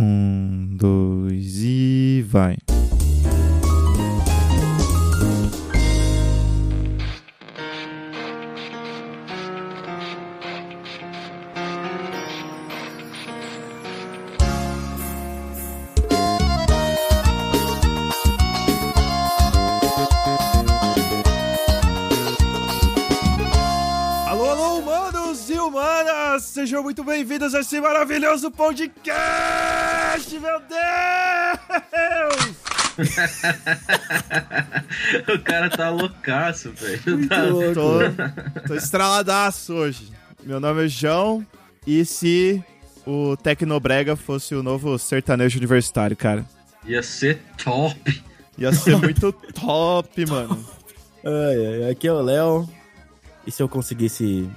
Um, dois e vai. Sejam muito bem-vindos a esse maravilhoso podcast, meu Deus! o cara tá loucaço, velho. Tá... Tô, tô estraladaço hoje. Meu nome é João e se o Tecnobrega fosse o novo sertanejo universitário, cara? Ia ser top. Ia ser muito top, mano. Ai, ai, aqui é o Léo. E se eu conseguisse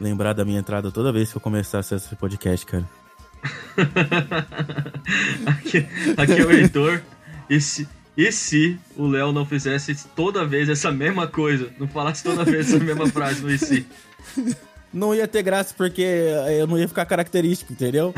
lembrar da minha entrada toda vez que eu começasse esse podcast, cara? Aqui, aqui é o Heitor. E se, e se o Léo não fizesse toda vez essa mesma coisa? Não falasse toda vez essa mesma frase no e se? Não ia ter graça porque eu não ia ficar característico, entendeu?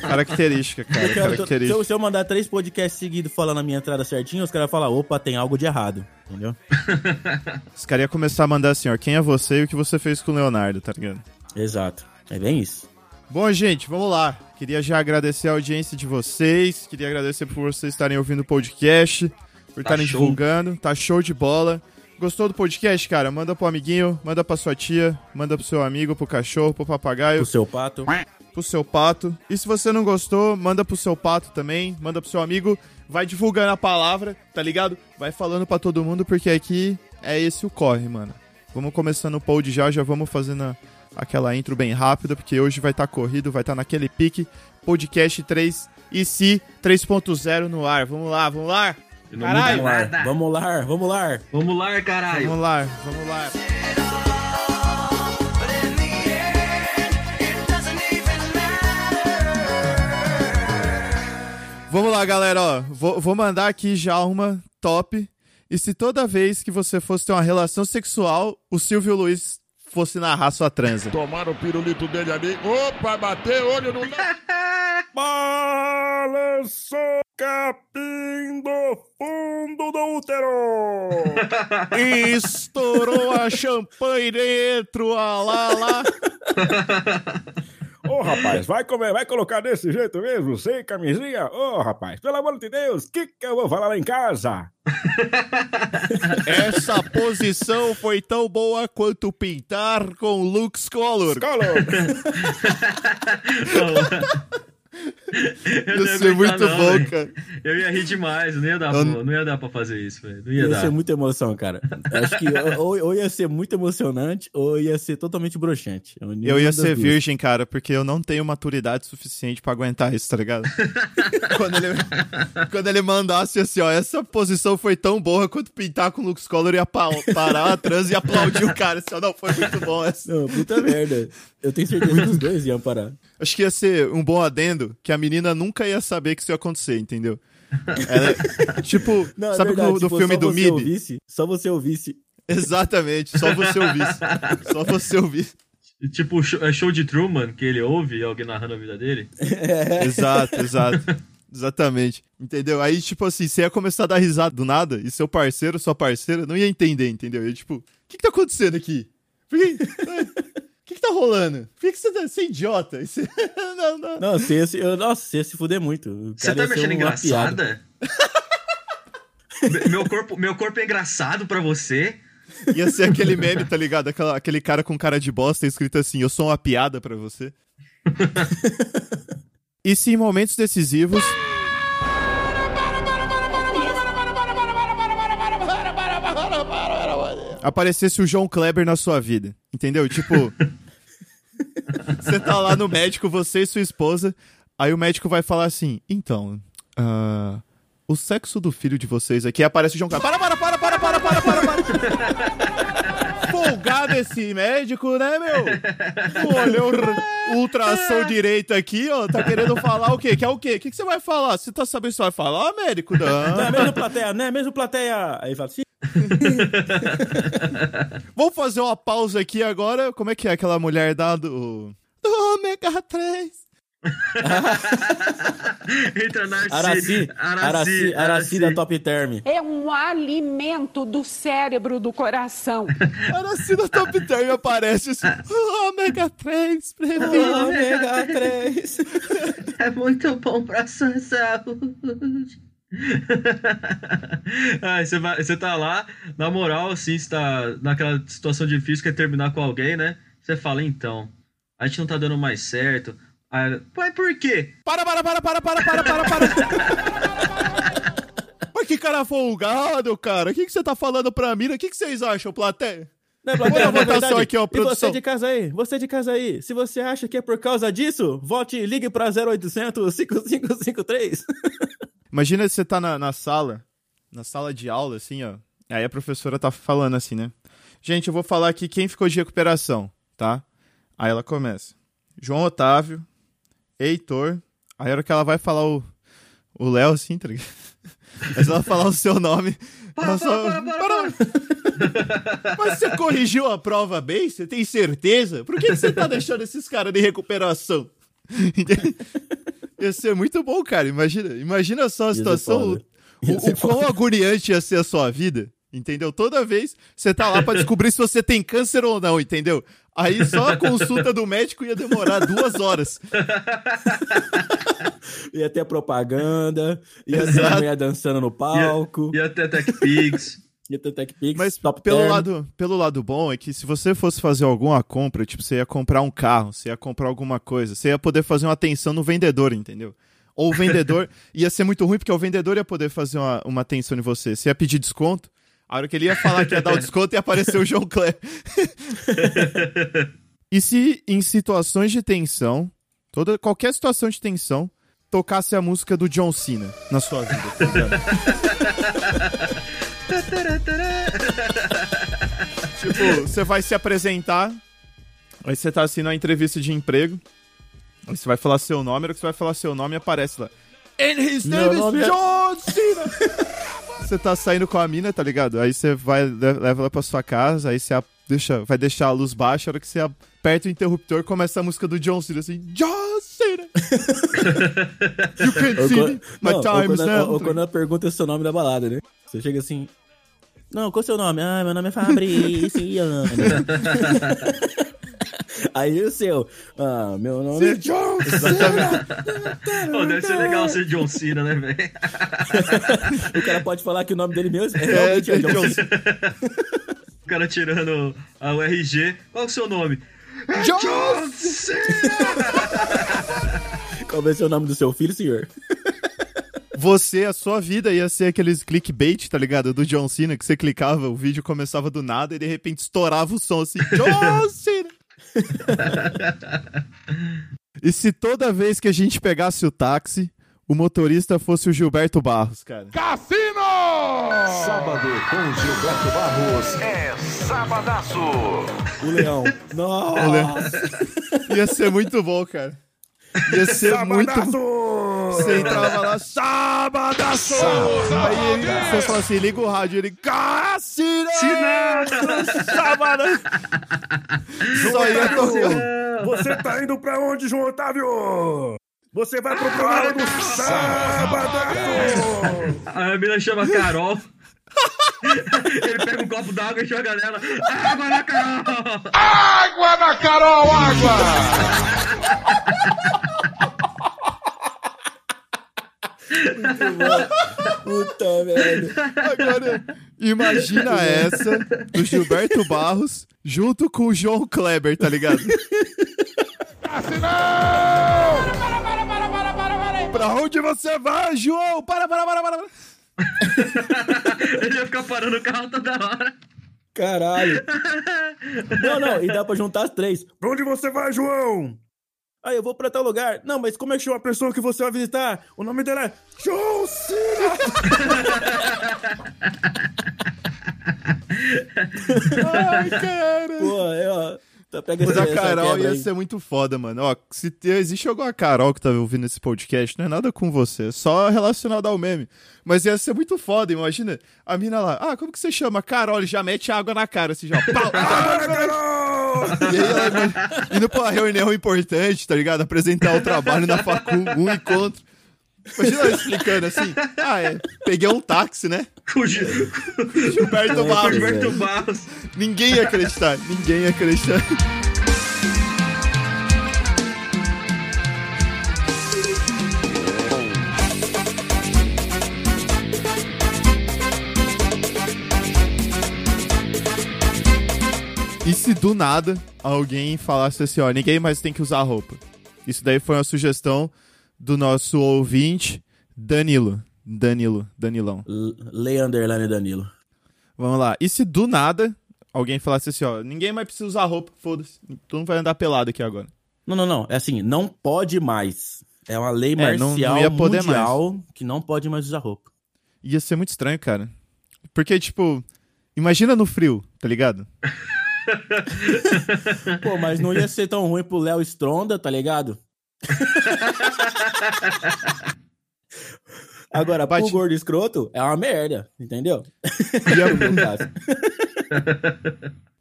Característica, cara. Quero- se, Característica. eu, se eu mandar três podcasts seguidos falando a minha entrada certinho, os caras falar, opa, tem algo de errado, entendeu? Os caras iam começar a mandar assim, ó, quem é você e o que você fez com o Leonardo, tá ligado? Exato. É bem isso. Bom, gente, vamos lá. Queria já agradecer a audiência de vocês. Queria agradecer por vocês estarem ouvindo o podcast, por Tá estarem show. divulgando. Tá show de bola. Gostou do podcast, cara? Manda pro amiguinho, manda pra sua tia, manda pro seu amigo, pro cachorro, pro papagaio, O seu pato. pro seu pato. E se você não gostou, manda pro seu pato também, manda pro seu amigo. Vai divulgando a palavra, tá ligado? Vai falando pra todo mundo, porque aqui é esse o corre, mano. Vamos começando o pod já, já vamos fazendo a- aquela intro bem rápida, porque hoje vai estar corrido, vai estar naquele pique. Podcast 3 e se 3.0 no ar. Vamos lá, vamos lá? Caralho. vamos lá, vamos lá. Vamos lá, caralho. Vamos lá, vamos lá. Vamos lá, galera, ó. Vou, vou mandar aqui já uma top. E se toda vez que você fosse ter uma relação sexual, o Silvio Luiz fosse narrar sua transa? Tomaram o pirulito dele ali. Opa, bateu, olho no. Balançou capim do fundo do útero. Estourou a champanhe dentro, ah lá, lá. Ô, rapaz, vai comer, vai colocar desse jeito mesmo, sem camisinha? Ô, rapaz, pelo amor de Deus, o que, que eu vou falar lá em casa? Essa posição foi tão boa quanto pintar com Lux Color. Escola! Eu Ia ser muito não, bom, cara. Eu ia rir demais, não ia dar, Eu- pra, não ia dar pra fazer isso, velho. Não ia Ia dar. ser muita emoção, cara. Acho que ou, ou ia ser muito emocionante ou ia ser totalmente broxante. Eu Nenhuma ia ser duas. virgem, cara, porque eu não tenho maturidade suficiente pra aguentar isso, tá ligado? quando, ele, quando ele mandasse assim, ó, essa posição foi tão boa quanto pintar com Lux Color ia pa- parar a trans e aplaudir o cara. Assim, ó, não, foi muito bom essa. Não, puta merda. Eu tenho certeza que os dois iam parar. Acho que ia ser um bom adendo que a menina nunca ia saber que isso ia acontecer, entendeu? Ela- tipo, Não, é sabe verdade, no, no tipo, filme do MIB? Ouvisse, só você ouvisse. Exatamente, só você ouvisse. Só você ouvisse. Tipo, show, é show de Truman, que ele ouve alguém narrando a vida dele. Exato, exato. Exatamente. Entendeu? Aí, tipo assim, você ia começar a dar risada do nada e seu parceiro, sua parceira, não ia entender, entendeu? Ia tipo, o que que tá acontecendo aqui? Por que... Tá rolando? Por que que você tá... Você é idiota? Isso- não, não. Não, você ia se, eu- nossa, você ia se fuder muito. Você tá uma piada. engraçada? Me- meu, corpo, meu corpo é engraçado pra você? Ia ser aquele meme, tá ligado? Aquela- aquele cara com cara de bosta escrito assim, eu sou uma piada pra você. e se em momentos decisivos... aparecesse o João Kleber na sua vida, entendeu? Tipo, você tá lá no médico, você e sua esposa. Aí o médico vai falar assim: então, uh, o sexo do filho de vocês aqui. aparece o João Carlos. Para, para, para, para, para, para, para, para. Folgado esse médico, né, meu? Olhou o ultrassom direito aqui, ó. Tá querendo falar o quê? Quer o quê? O que, que você vai falar? Você tá sabendo se vai falar, médico? Não. Não é mesmo plateia, né? É mesmo plateia. Aí fala assim. Vamos fazer uma pausa aqui agora. Como é que é aquela mulher da do. Do ômega 3. Entra Narci. Araci, Araci, Araci da Top Term. É um alimento do cérebro, do coração. Araci da Top Term aparece assim, ômega 3, previne. Ômega 3. É muito bom pra sua saúde. ah, você, vai, você tá lá, na moral, assim, você tá naquela situação difícil que é terminar com alguém, né? Você fala, então, a gente não tá dando mais certo. Aí, Mas por quê? Para, para, para, para, para, para, para, para. Mas que cara folgado, cara. O que, que você tá falando pra mim? O que, que vocês acham, plateia? Não, a plateia, votação verdade, aqui, ó, E você de casa aí, você de casa aí, se você acha que é por causa disso, vote e ligue pra 0800 5553. Imagina se você tá na, na sala, na sala de aula, assim, ó. Aí a professora tá falando assim, né? Gente, eu vou falar aqui quem ficou de recuperação, tá? Aí ela começa. João Otávio, Heitor. Aí a hora que ela vai falar o o Léo, assim, tá ligado? Mas ela falar o seu nome. Para, ela só- para, Mas você corrigiu a prova bem? Você tem certeza? Por que, que você tá deixando esses caras de recuperação? Ia ser muito bom, cara. Imagina, imagina só a Ia situação. O, Ia o quão agoniante ia ser a sua vida. Entendeu? Toda vez você tá lá pra descobrir se você tem câncer ou não, entendeu? Aí só a consulta do médico ia demorar duas horas. Ia ter propaganda, ia ter a mulher dançando no palco, E até Tech Pigs. Tech Pix, Mas Top pelo Term. lado, pelo lado bom é que se você fosse fazer alguma compra, tipo, você ia comprar um carro, você ia comprar alguma coisa, você ia poder fazer uma atenção no vendedor, entendeu? Ou o vendedor ia ser muito ruim porque o vendedor ia poder fazer uma, uma atenção em você. Você ia pedir desconto, a hora que ele ia falar que ia dar o desconto ia aparecer o João Clé. e se em situações de tensão, toda, qualquer situação de tensão, tocasse a música do John Cena na sua vida, tá? Tipo, você vai se apresentar, aí você tá assim na entrevista de emprego, aí você vai falar seu nome, a hora que você vai falar seu nome aparece lá. And his Meu name nome is é- John Cena! você tá saindo com a mina, tá ligado? Aí você vai, le- leva ela pra sua casa, aí você deixa, vai deixar a luz baixa, a hora que você aperta o interruptor, começa a música do John Cena, assim, John Cena! you can Ou see quando- me, my não, time is quando, now. ou, quando ela pergunta o seu nome da balada, né? Você chega assim. Não, qual é o seu nome? Ah, meu nome é Fabriciano. Aí o seu. Ah, meu nome é John Pô, deve ser legal ser John Cena, né, velho? O cara pode falar que o nome dele mesmo é É, realmente é John John Cena. O cara tirando a- o RG. Qual é o seu nome? John Qual vai ser o nome do seu filho, senhor? Você, a sua vida ia ser aqueles clickbait, tá ligado? Do John Cena, que você clicava, o vídeo começava do nada e de repente estourava o som assim, John Cena! e se toda vez que a gente pegasse o táxi, o motorista fosse o Gilberto Barros, cara? Sábado com Gilberto Barros é Sabadaço. O leão. Nossa! Ia ser muito bom, cara. Ia ser muito Você entrava lá, sabadaço! Aí ele, você fala assim, liga o rádio, ele, Cassino! Sabadaço! Só ia tocar. Você tá indo pra onde, João Otávio? Você vai pro programa do Sabadaço! A mina chama Carol. Ele pega um copo d'água e joga nela. Água na Carol! Água na Carol, água! Puta merda. Agora, imagina essa do Gilberto Barros junto com o João Kleber, tá ligado? Pra onde você vai, João? Para, para, para, para. Ele ia ficar parando o carro toda hora. Caralho. Não, não, e dá pra juntar as três. Pra onde você vai, João? Ah, eu vou pra tal lugar. Não, mas como é que chama a pessoa que você vai visitar? O nome dela é John Cena. Ai, cara. Pô, é, ó. Tá, pega Mas essa- a Carol ia aí. ser muito foda, mano. Ó, se te- existe alguma Carol que tá ouvindo esse podcast, não é nada com você, é só relacionado ao meme. Mas ia ser muito foda, imagina. A mina lá, ah, como que você chama? Carol, ele já mete água na cara, assim, já. Pau, Água na Carol! E aí ela imagina, indo pra uma reunião importante, tá ligado? Apresentar o trabalho na facul, um encontro. Imagina eu explicando assim. Ah, é. Peguei um táxi, né? Com o Gil- Gilberto Barros. Gilberto Barros. Ninguém ia acreditar. Ninguém ia acreditar. E se do nada alguém falasse assim, ó, ninguém mais tem que usar roupa? Isso daí foi uma sugestão do nosso ouvinte, Danilo. Danilo, Danilão. Lei Underline Danilo. Vamos lá. E se do nada alguém falasse assim, ó, ninguém mais precisa usar roupa, foda-se. Tu não vai andar pelado aqui agora. Não, não, não. É assim, não pode mais. É uma lei É, não- marcial não ia poder mundial que não pode mais usar roupa. Ia ser muito estranho, cara. Porque, tipo, imagina no frio, tá ligado? Pô, mas não ia ser tão ruim pro Léo Stronda, tá ligado? Agora, Bate- pro gordo escroto, é uma merda, entendeu? Ia,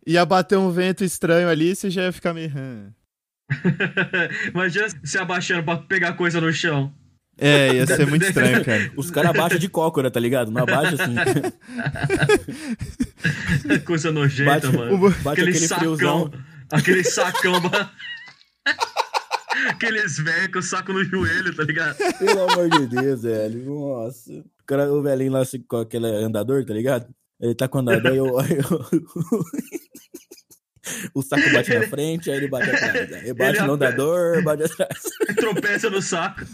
ia bater um vento estranho ali você já ia ficar meio. Imagina se abaixando pra pegar coisa no chão. É, ia ser muito estranho, cara. Os caras abaixam de cócora, tá ligado? Não abaixa assim. Coisa nojenta, Bate- mano. bate aquele friozão. Aquele sacão. Aqueles velhos com o saco no joelho, tá ligado? Pelo amor de Deus, velho. Nossa. O, cara, o velhinho lá assim, com aquele andador, tá ligado? Ele tá com o andador e eu... O saco bate na frente, aí ele bate atrás. Aí bate Ele no andador, bate atrás. Tropeça no saco.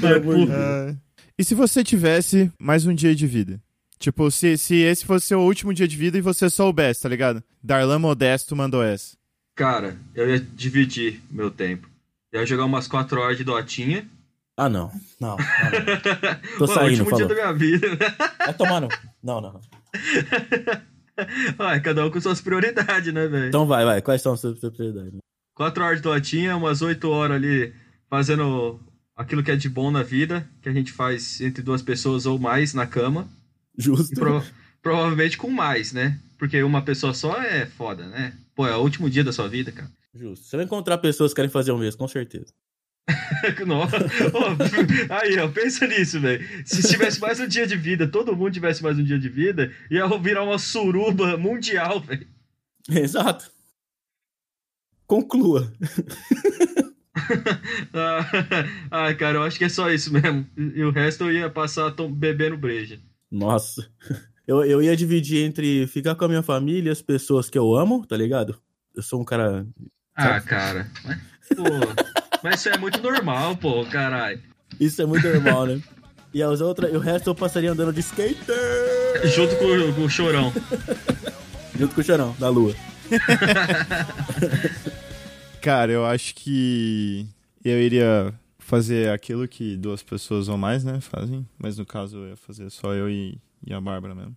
Pelo amor de Deus. Ah, e se você tivesse mais um dia de vida? Tipo, se, se esse fosse seu último dia de vida e você soubesse, tá ligado? Darlan Modesto mandou essa. Cara, eu ia dividir meu tempo. Eu ia jogar umas 4 horas de dotinha. Ah, não. Não, não, não. Tô Pô, saindo, último dia da minha vida. Vai tomar no... Não, não, não. Ai, cada um com suas prioridades, né, velho? Então vai, vai. Quais são as suas prioridades? 4 horas de dotinha, umas 8 horas ali fazendo aquilo que é de bom na vida, que a gente faz entre duas pessoas ou mais na cama. Justo. pro- provavelmente com mais, né? Porque uma pessoa só é foda, né? Pô, é o último dia da sua vida, cara. Justo. Você vai encontrar pessoas que querem fazer o mesmo, com certeza. Nossa. Ô, aí, ó, pensa nisso, velho. Se tivesse mais um dia de vida, todo mundo tivesse mais um dia de vida, ia virar uma suruba mundial, velho. Exato. Conclua. Ah, cara, eu acho que é só isso mesmo. E o resto eu ia passar bebendo breja. Nossa. Eu, eu ia dividir entre ficar com a minha família e as pessoas que eu amo, tá ligado? Eu sou um cara. Ah, cara. Mas, pô, mas isso é muito normal, pô, caralho. Isso é muito normal, né? E as outras, e o resto eu passaria andando de skater Junto com, o- com o chorão. junto com o chorão, da lua. Cara, eu acho que eu iria fazer aquilo que duas pessoas ou mais, né, fazem. Mas no caso eu ia fazer só eu e, e a Bárbara mesmo.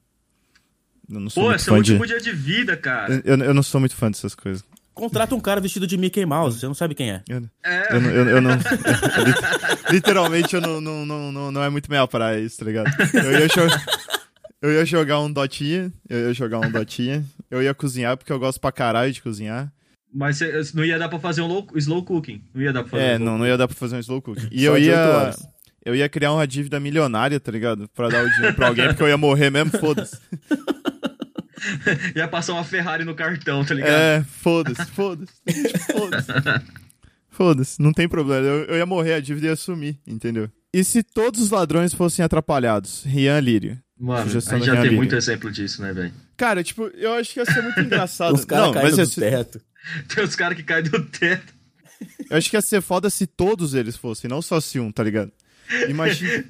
Eu não sou Pô, muito esse é o de... último dia de vida, cara. Eu, eu não sou muito fã dessas coisas. Contrata um cara vestido de Mickey Mouse, você não sabe quem é. Eu, É, eu, não- eu, eu não. lit- literalmente, eu não, não, não, não, não é muito minha praia isso, tá ligado? Eu ia, jo- eu ia jogar um Dotinha, eu ia jogar um Dotinha, eu ia cozinhar porque eu gosto pra caralho de cozinhar. mas cê- não ia dar pra fazer um low- slow cooking. Não ia dar pra fazer. É, um não, não ia dar pra fazer um slow cooking. E Só eu ia. Eu ia criar uma dívida milionária, tá ligado? Pra dar o dinheiro pra alguém, porque eu ia morrer mesmo, foda-se. Ia passar uma Ferrari no cartão, tá ligado? É, foda-se, foda-se. Foda-se. Foda-se, não tem problema. Eu, eu ia morrer, a dívida ia sumir, entendeu? E se todos os ladrões fossem atrapalhados? Rian Lírio. Mano, a gente já tem vida. muito exemplo disso, né, velho? Cara, tipo, eu acho que ia ser muito engraçado. Os caras mas do ia teto. Tem os caras que caem do teto. eu acho que ia ser foda se todos eles fossem, não só se um, tá ligado? Imagina.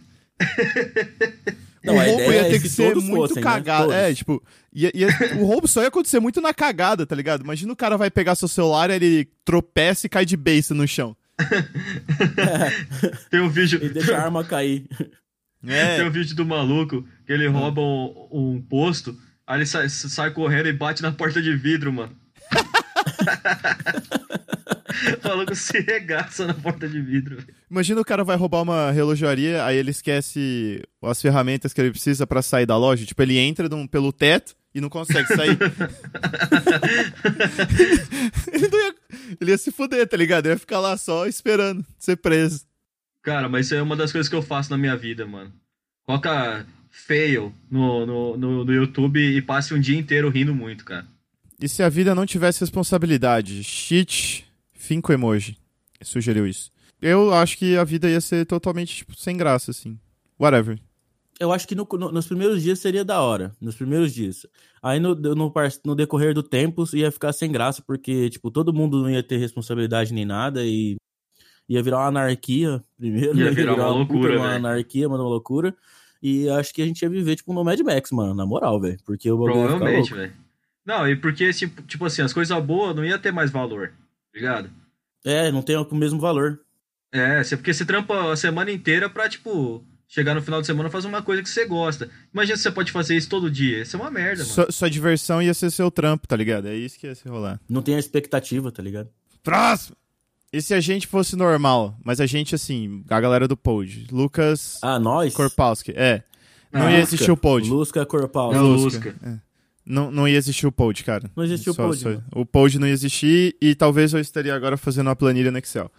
Não, o a roubo ideia ia é ter que que ser muito fossem, né? cagado. Todos. É, tipo, ia- ia- o roubo só ia acontecer muito na cagada, tá ligado? Imagina o cara vai pegar seu celular, ele tropeça e cai de beiça no chão. Tem um vídeo. E deixa a arma cair. É. Tem um vídeo do maluco que ele rouba um, um posto, aí ele sai, sai correndo e bate na porta de vidro, mano. o maluco se regaça na porta de vidro. Imagina o cara vai roubar uma relojaria, aí ele esquece as ferramentas que ele precisa pra sair da loja. Tipo, ele entra num- pelo teto e não consegue sair. ele, não ia, Ele ia se fuder, tá ligado? Ele ia ficar lá só esperando ser preso. Cara, mas isso é uma das coisas que eu faço na minha vida, mano. Coloca fail no, no, no, no YouTube e passe um dia inteiro rindo muito, cara. E se a vida não tivesse responsabilidade? Cheat, finco emoji. Sugeriu isso. Eu acho que a vida ia ser totalmente, tipo, sem graça, assim. Whatever. Eu acho que no- no- nos primeiros dias seria da hora. Nos primeiros dias. Aí no, no, no decorrer do tempo ia ficar sem graça, porque, tipo, todo mundo não ia ter responsabilidade nem nada e ia virar uma anarquia primeiro. Ia virar uma puta loucura, Uma velho. anarquia, uma loucura. E acho que a gente ia viver, tipo, no Mad Max, mano, na moral, velho. Porque o bagulho ia Provavelmente, velho. Não, e porque, tipo, tipo assim, as coisas boas não ia ter mais valor, tá ligado? É, não tem o mesmo valor. É, porque você trampa a semana inteira pra, tipo, chegar no final de semana e fazer uma coisa que você gosta. Imagina se você pode fazer isso todo dia. Isso é uma merda, mano. Sua, sua diversão ia ser seu trampo, tá ligado? É isso que ia se rolar. Não tem a expectativa, tá ligado? Próximo! E se a gente fosse normal, mas a gente, assim, a galera do Pod, Lucas Ah, nós? Korpowski, é. Não Ah, ia existir o Pod. Lusca. Não, Lusca. Lusca. É. Não, não ia existir o Pod, cara. Não existia o Só- Pod, só- mano. O Pod não ia existir e talvez eu estaria agora fazendo uma planilha no Excel.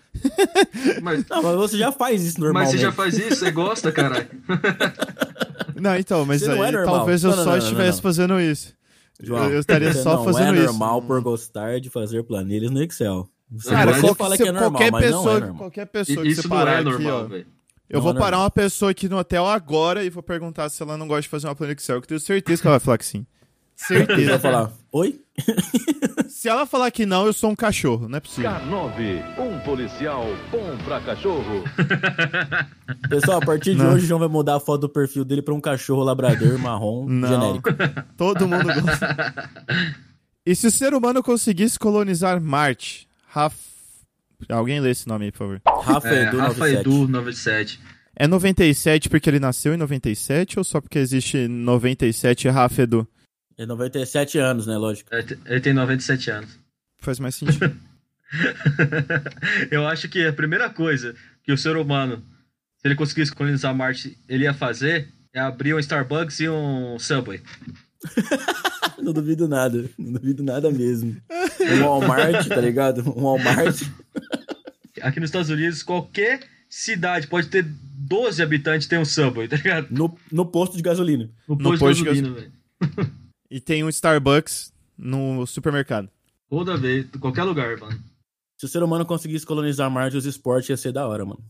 Mas, Não, mas você já faz isso mas normalmente. você já faz isso, você gosta, caralho. Não, então, mas Você não aí é talvez eu Não, não, só não, não, estivesse não. fazendo isso. João, eu estaria você só não fazendo é isso. normal por gostar de fazer planilhas no Excel. Você Cara, pode qual- falar se- que é normal, qualquer mas pessoa, não é normal. qualquer pessoa que Isso você não parar é aqui, normal, ó. velho. Eu Não vou é parar normal. uma pessoa aqui no hotel agora e vou perguntar se ela não gosta de fazer uma planilha Excel, que eu tenho certeza que ela vai falar que sim. Ele vai Certeza. falar, oi? se ela falar que não, eu sou um cachorro, não é possível. K9, um policial bom pra cachorro. Pessoal, a partir de Não. hoje o João vai mudar a foto do perfil dele pra um cachorro labrador marrom Não. genérico. Todo mundo gosta. E se o ser humano conseguisse colonizar Marte? Raf... Alguém lê esse nome aí, por favor. Rafa É, Edu Rafa 97. Edu 97. É 97 porque ele nasceu em 97 ou só porque existe 97 e Rafa Edu? É 97 anos, né? Lógico. Ele te- Ele tem 97 anos. Faz mais sentido. Eu acho que a primeira coisa que o ser humano, se ele conseguisse colonizar Marte, ele ia fazer é abrir um Starbucks e um Subway. Não duvido nada. Não duvido nada mesmo. Um Walmart, tá ligado? Um Walmart. Aqui nos Estados Unidos, qualquer cidade pode ter 12 habitantes tem um Subway, tá ligado? No, no posto de gasolina. No No posto posto de de gasolina, velho. E tem um Starbucks no supermercado. Toda vez, em qualquer lugar, mano. Se o ser humano conseguisse colonizar Marte, os esportes ia ser da hora, mano.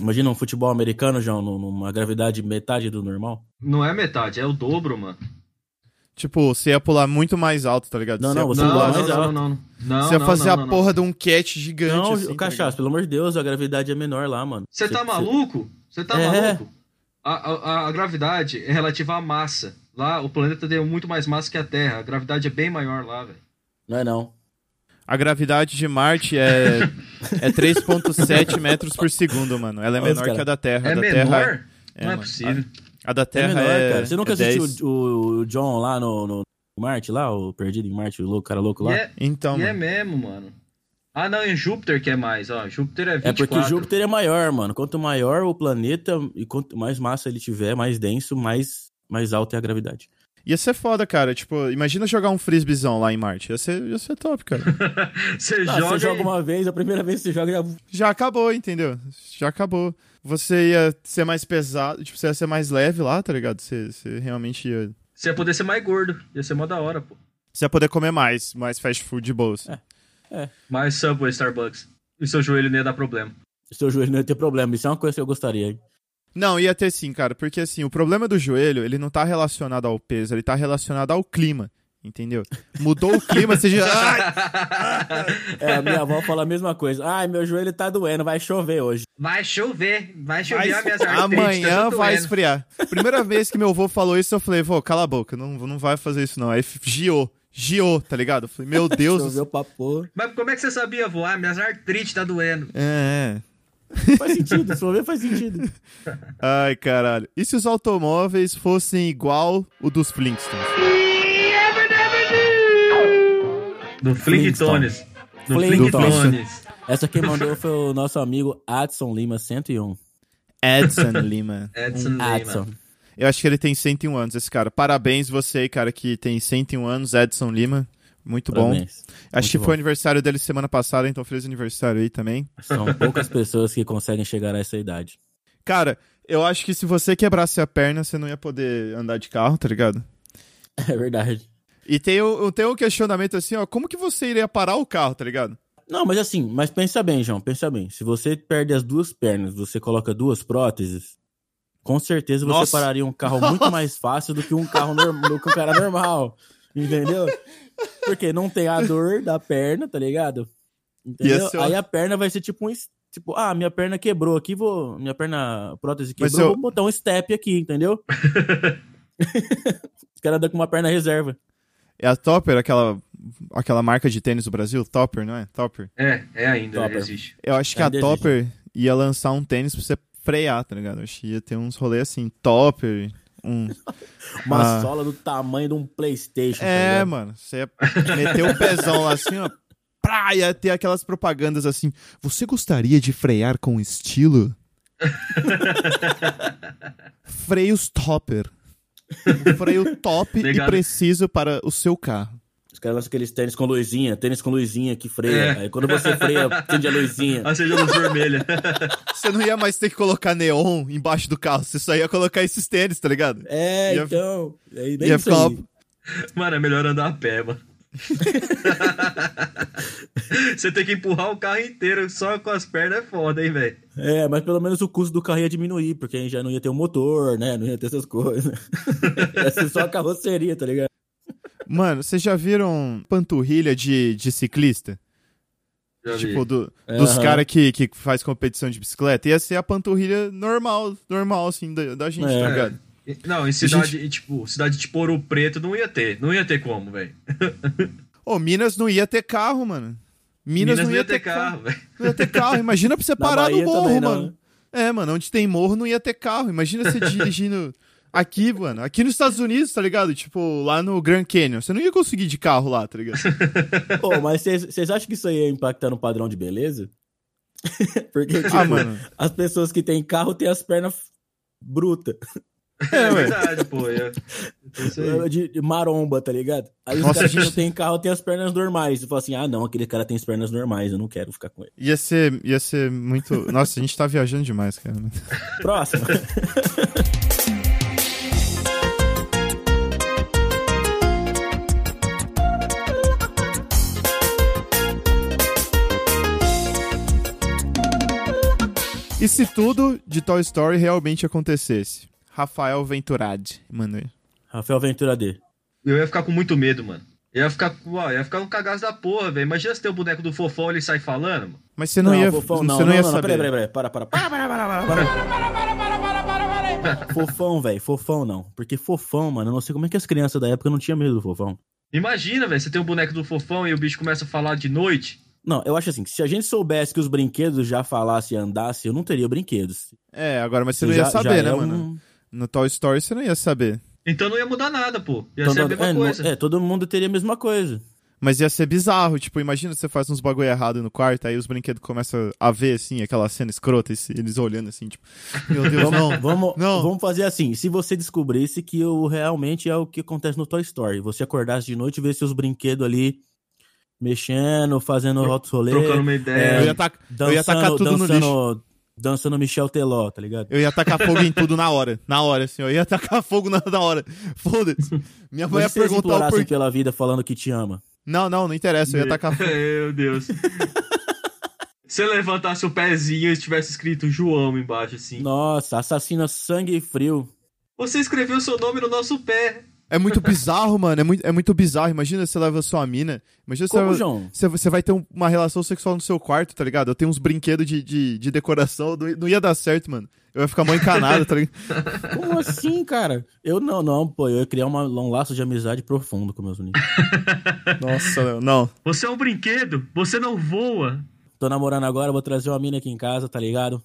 Imagina um futebol americano, João, num- numa gravidade metade do normal. Não é metade, é o dobro, mano. Tipo, você ia pular muito mais alto, tá ligado? Não, Você não, ia você Não, pular pula não, mais não, alto. não, não. Não, Você ia não, fazer não, a não, porra não. de um catch gigante Não, assim. o tá cachaço, pelo amor de Deus, a gravidade é menor lá, mano. Você tá maluco? Você tá É. maluco? A, a, a gravidade é relativa à massa. Lá, o planeta tem muito mais massa que a Terra. A gravidade é bem maior lá, velho. Não é não. A gravidade de Marte é, é 3.7 metros por segundo, mano. Ela é Olha menor cara. que a da Terra. É a da menor? Terra não é mano. possível. A da É Terra menor, é, cara. Você nunca é assistiu 10. o, o John lá no, no Marte, lá, o Perdido em Marte, o louco, cara louco E lá? é, Então, e é mano. mesmo, mano. Ah, não, em Júpiter que é mais, ó. Júpiter é 24. É porque Júpiter é maior, mano. Quanto maior o planeta e quanto mais massa ele tiver, mais denso, mais, mais alta é a gravidade. Ia ser foda, cara. Tipo, imagina jogar um frisbeezão lá em Marte. Ia ser, ia ser top, cara. Você Ah, joga. você joga uma vez, a primeira vez que você joga, já... Já acabou, entendeu? Já acabou. Você ia ser mais pesado, tipo, você ia ser mais leve lá, tá ligado? Você, você realmente ia. Você ia poder ser mais gordo. Ia ser mó da hora, pô. Você ia poder comer mais, mais fast food de bolsa. Mais Subway, Starbucks. E seu joelho não ia dar problema. seu joelho não ia ter problema. Isso é uma coisa que eu gostaria. hein? Não, ia ter sim, cara, porque assim, o problema do joelho, ele não tá relacionado ao peso, ele tá relacionado ao clima, entendeu? Mudou o clima, você já. É, a minha avó fala a mesma coisa. Ai, meu joelho tá doendo, vai chover hoje. Vai chover. Vai chover Vai- as minhas artrites. Amanhã tá vai esfriar. Primeira vez que meu avô falou isso, eu falei, vô, cala a boca, não, não vai fazer isso não. Aí giou, giou, tá ligado? Eu falei, meu Deus Choveu pra porra. Mas como é que você sabia, vô? Ah, minhas artrites tá doendo. É, é. Faz sentido, chover faz sentido. Ai, caralho. E se os automóveis fossem igual o dos Flintstones? Do Flintstones. Do Flintstones. Flintstones. Essa quem mandou foi o nosso amigo Adson Lima 101. Edson Lima. Edson Um Lima. Adson. Eu acho que ele tem 101 anos, esse cara. Parabéns você, cara, que tem 101 anos, Edson Lima. Muito bom. Parabéns. Acho que Muito foi bom. aniversário dele semana passada, então feliz aniversário aí também. São poucas pessoas que conseguem chegar a essa idade. Cara, eu acho que se você quebrasse a perna, você não ia poder andar de carro, tá ligado? É verdade. E tem, o, tem um questionamento assim, ó, como que você iria parar o carro, tá ligado? Não, mas assim, mas pensa bem, João, pensa bem. Se você perde as duas pernas, você coloca duas próteses, com certeza você Nossa. pararia um carro muito mais fácil do que um carro normal, do que um cara normal. Entendeu? Porque não tem a dor da perna, tá ligado? Entendeu? Ser Aí a perna vai ser tipo um. Tipo, ah, minha perna quebrou aqui, vou. Minha perna prótese quebrou, eu- vou botar um step aqui, entendeu? Os caras andam com uma perna reserva. É a Topper, aquela, aquela marca de tênis do Brasil? Topper, não é? Topper. É, é ainda, Topper. existe. Eu acho que Ainda a existe. Topper ia lançar um tênis pra você frear, tá ligado? Eu acho que ia ter uns rolês assim, Topper, um... Uma Ah. sola do tamanho de um Playstation. tá É, ligado? mano, você ia meter o pezão lá assim, ó. Pra, ia ter aquelas propagandas assim. Você gostaria de frear com estilo? Freios Topper. Um freio top Legal. e preciso para o seu carro. Os caras lançam aqueles tênis com luzinha, tênis com luzinha que freia. É. Aí quando você freia, acende a luzinha. Acende a luz vermelha. Você não ia mais ter que colocar neon embaixo do carro, você só ia colocar esses tênis, tá ligado? É, Ia- então. Aí, nem ia isso ficar aí. uma- Mano, é melhor andar a pé, mano. Você tem que empurrar o carro inteiro só com as pernas é foda, hein, velho? É, mas pelo menos o custo do carro ia diminuir, porque aí já não ia ter o motor, né? Não ia ter essas coisas. ia ser só a carroceria, tá ligado? Mano, vocês já viram panturrilha de, de ciclista? Já vi. Tipo, do- dos Aham. caras que, que faz competição de bicicleta. Ia ser a panturrilha normal, normal, assim, da, da gente, É. tá ligado? E- Não, em cidade, e, tipo, cidade tipo Ouro Preto não ia ter. Não ia ter como, velho. Ô, Minas não ia ter carro, mano. Minas, não ia ter carro. velho. Não ia ter carro. Imagina pra você parar no morro, também não, mano. né? É, mano, onde tem morro não ia ter carro. Imagina você dirigindo aqui, mano. Aqui nos Estados Unidos, tá ligado? Tipo, lá no Grand Canyon. Você não ia conseguir de carro lá, tá ligado? Pô, mas vocês acham que isso aí ia impactar no padrão de beleza? porque, tipo, Ah, mano. as pessoas que têm carro têm as pernas brutas. É, É verdade, pô. Isso aí. De, de maromba, tá ligado? Aí os caras que não têm carro têm as pernas normais. Você fala assim, ah, não, aquele cara tem as pernas normais, eu não quero ficar com ele. Ia ser, ia ser muito. Nossa, a gente tá viajando demais, cara. Próximo. E se tudo de Toy Story realmente acontecesse? Rafael Venturade, mano. Rafael Ventura D. Eu ia ficar com muito medo, mano. Eu ia ficar, eu ia ficar um cagaço da porra, velho. Imagina se tem o boneco do fofão e ele sai falando, mano. Mas você não, ia, fofão, você não, não, não, ia não, não, saber. peraí, peraí, peraí, para, para, para, para, para, para, para. Fofão, velho, fofão não. Porque fofão, mano, eu não sei como é que as crianças da época não tinham medo do fofão. Imagina, velho, você tem o boneco do fofão e o bicho começa a falar de noite. Não, eu acho assim, que se a gente soubesse que os brinquedos já falassem e andassem, eu não teria brinquedos. É, agora, mas você Já- não ia já saber, né, é mano? um- No Toy Story você não ia saber. Então não ia mudar nada, pô. Ia Então, ser a mesma é, não- coisa. é, todo mundo teria a mesma coisa. Mas ia ser bizarro, tipo, imagina você faz uns bagulho errado no quarto, aí os brinquedos começam a ver, assim, aquela cena escrota, eles olhando assim, tipo, meu Deus, não. Vamos, Não. vamos fazer assim. Se você descobrisse que o realmente é o que acontece no Toy Story, você acordasse de noite e vê seus brinquedos ali mexendo, fazendo Tro- altos rolê, Trocando uma ideia. Eu ia, tac- eu ia tacar tudo no lixo. dançando, dançando Michel Teló, tá ligado? Eu ia tacar fogo em tudo na hora. Na hora, assim, eu ia tacar fogo na, na hora. Foda-se. Minha mãe ia perguntar o porquê. pela vida falando que te ama. Não, não, não interessa, eu ia tacar fogo. Meu Deus. Se eu levantasse o pezinho e estivesse escrito João embaixo, assim. Nossa, assassina sangue frio. Você escreveu seu nome no nosso pé. É muito bizarro, mano. É muito, é muito bizarro. Imagina você leva sua mina. Imagina você, Como, leva- João? você, você vai ter um- uma relação sexual no seu quarto, tá ligado? Eu tenho uns brinquedos de, de, de decoração. Não, não ia dar certo, mano. Eu ia ficar mó encanado, tá ligado? Como assim, cara? Eu não, não, pô. Eu ia criar uma- um laço de amizade profundo com meus amigos. Nossa, não. Você é um brinquedo. Você não voa. Tô namorando agora, vou trazer uma mina aqui em casa, tá ligado?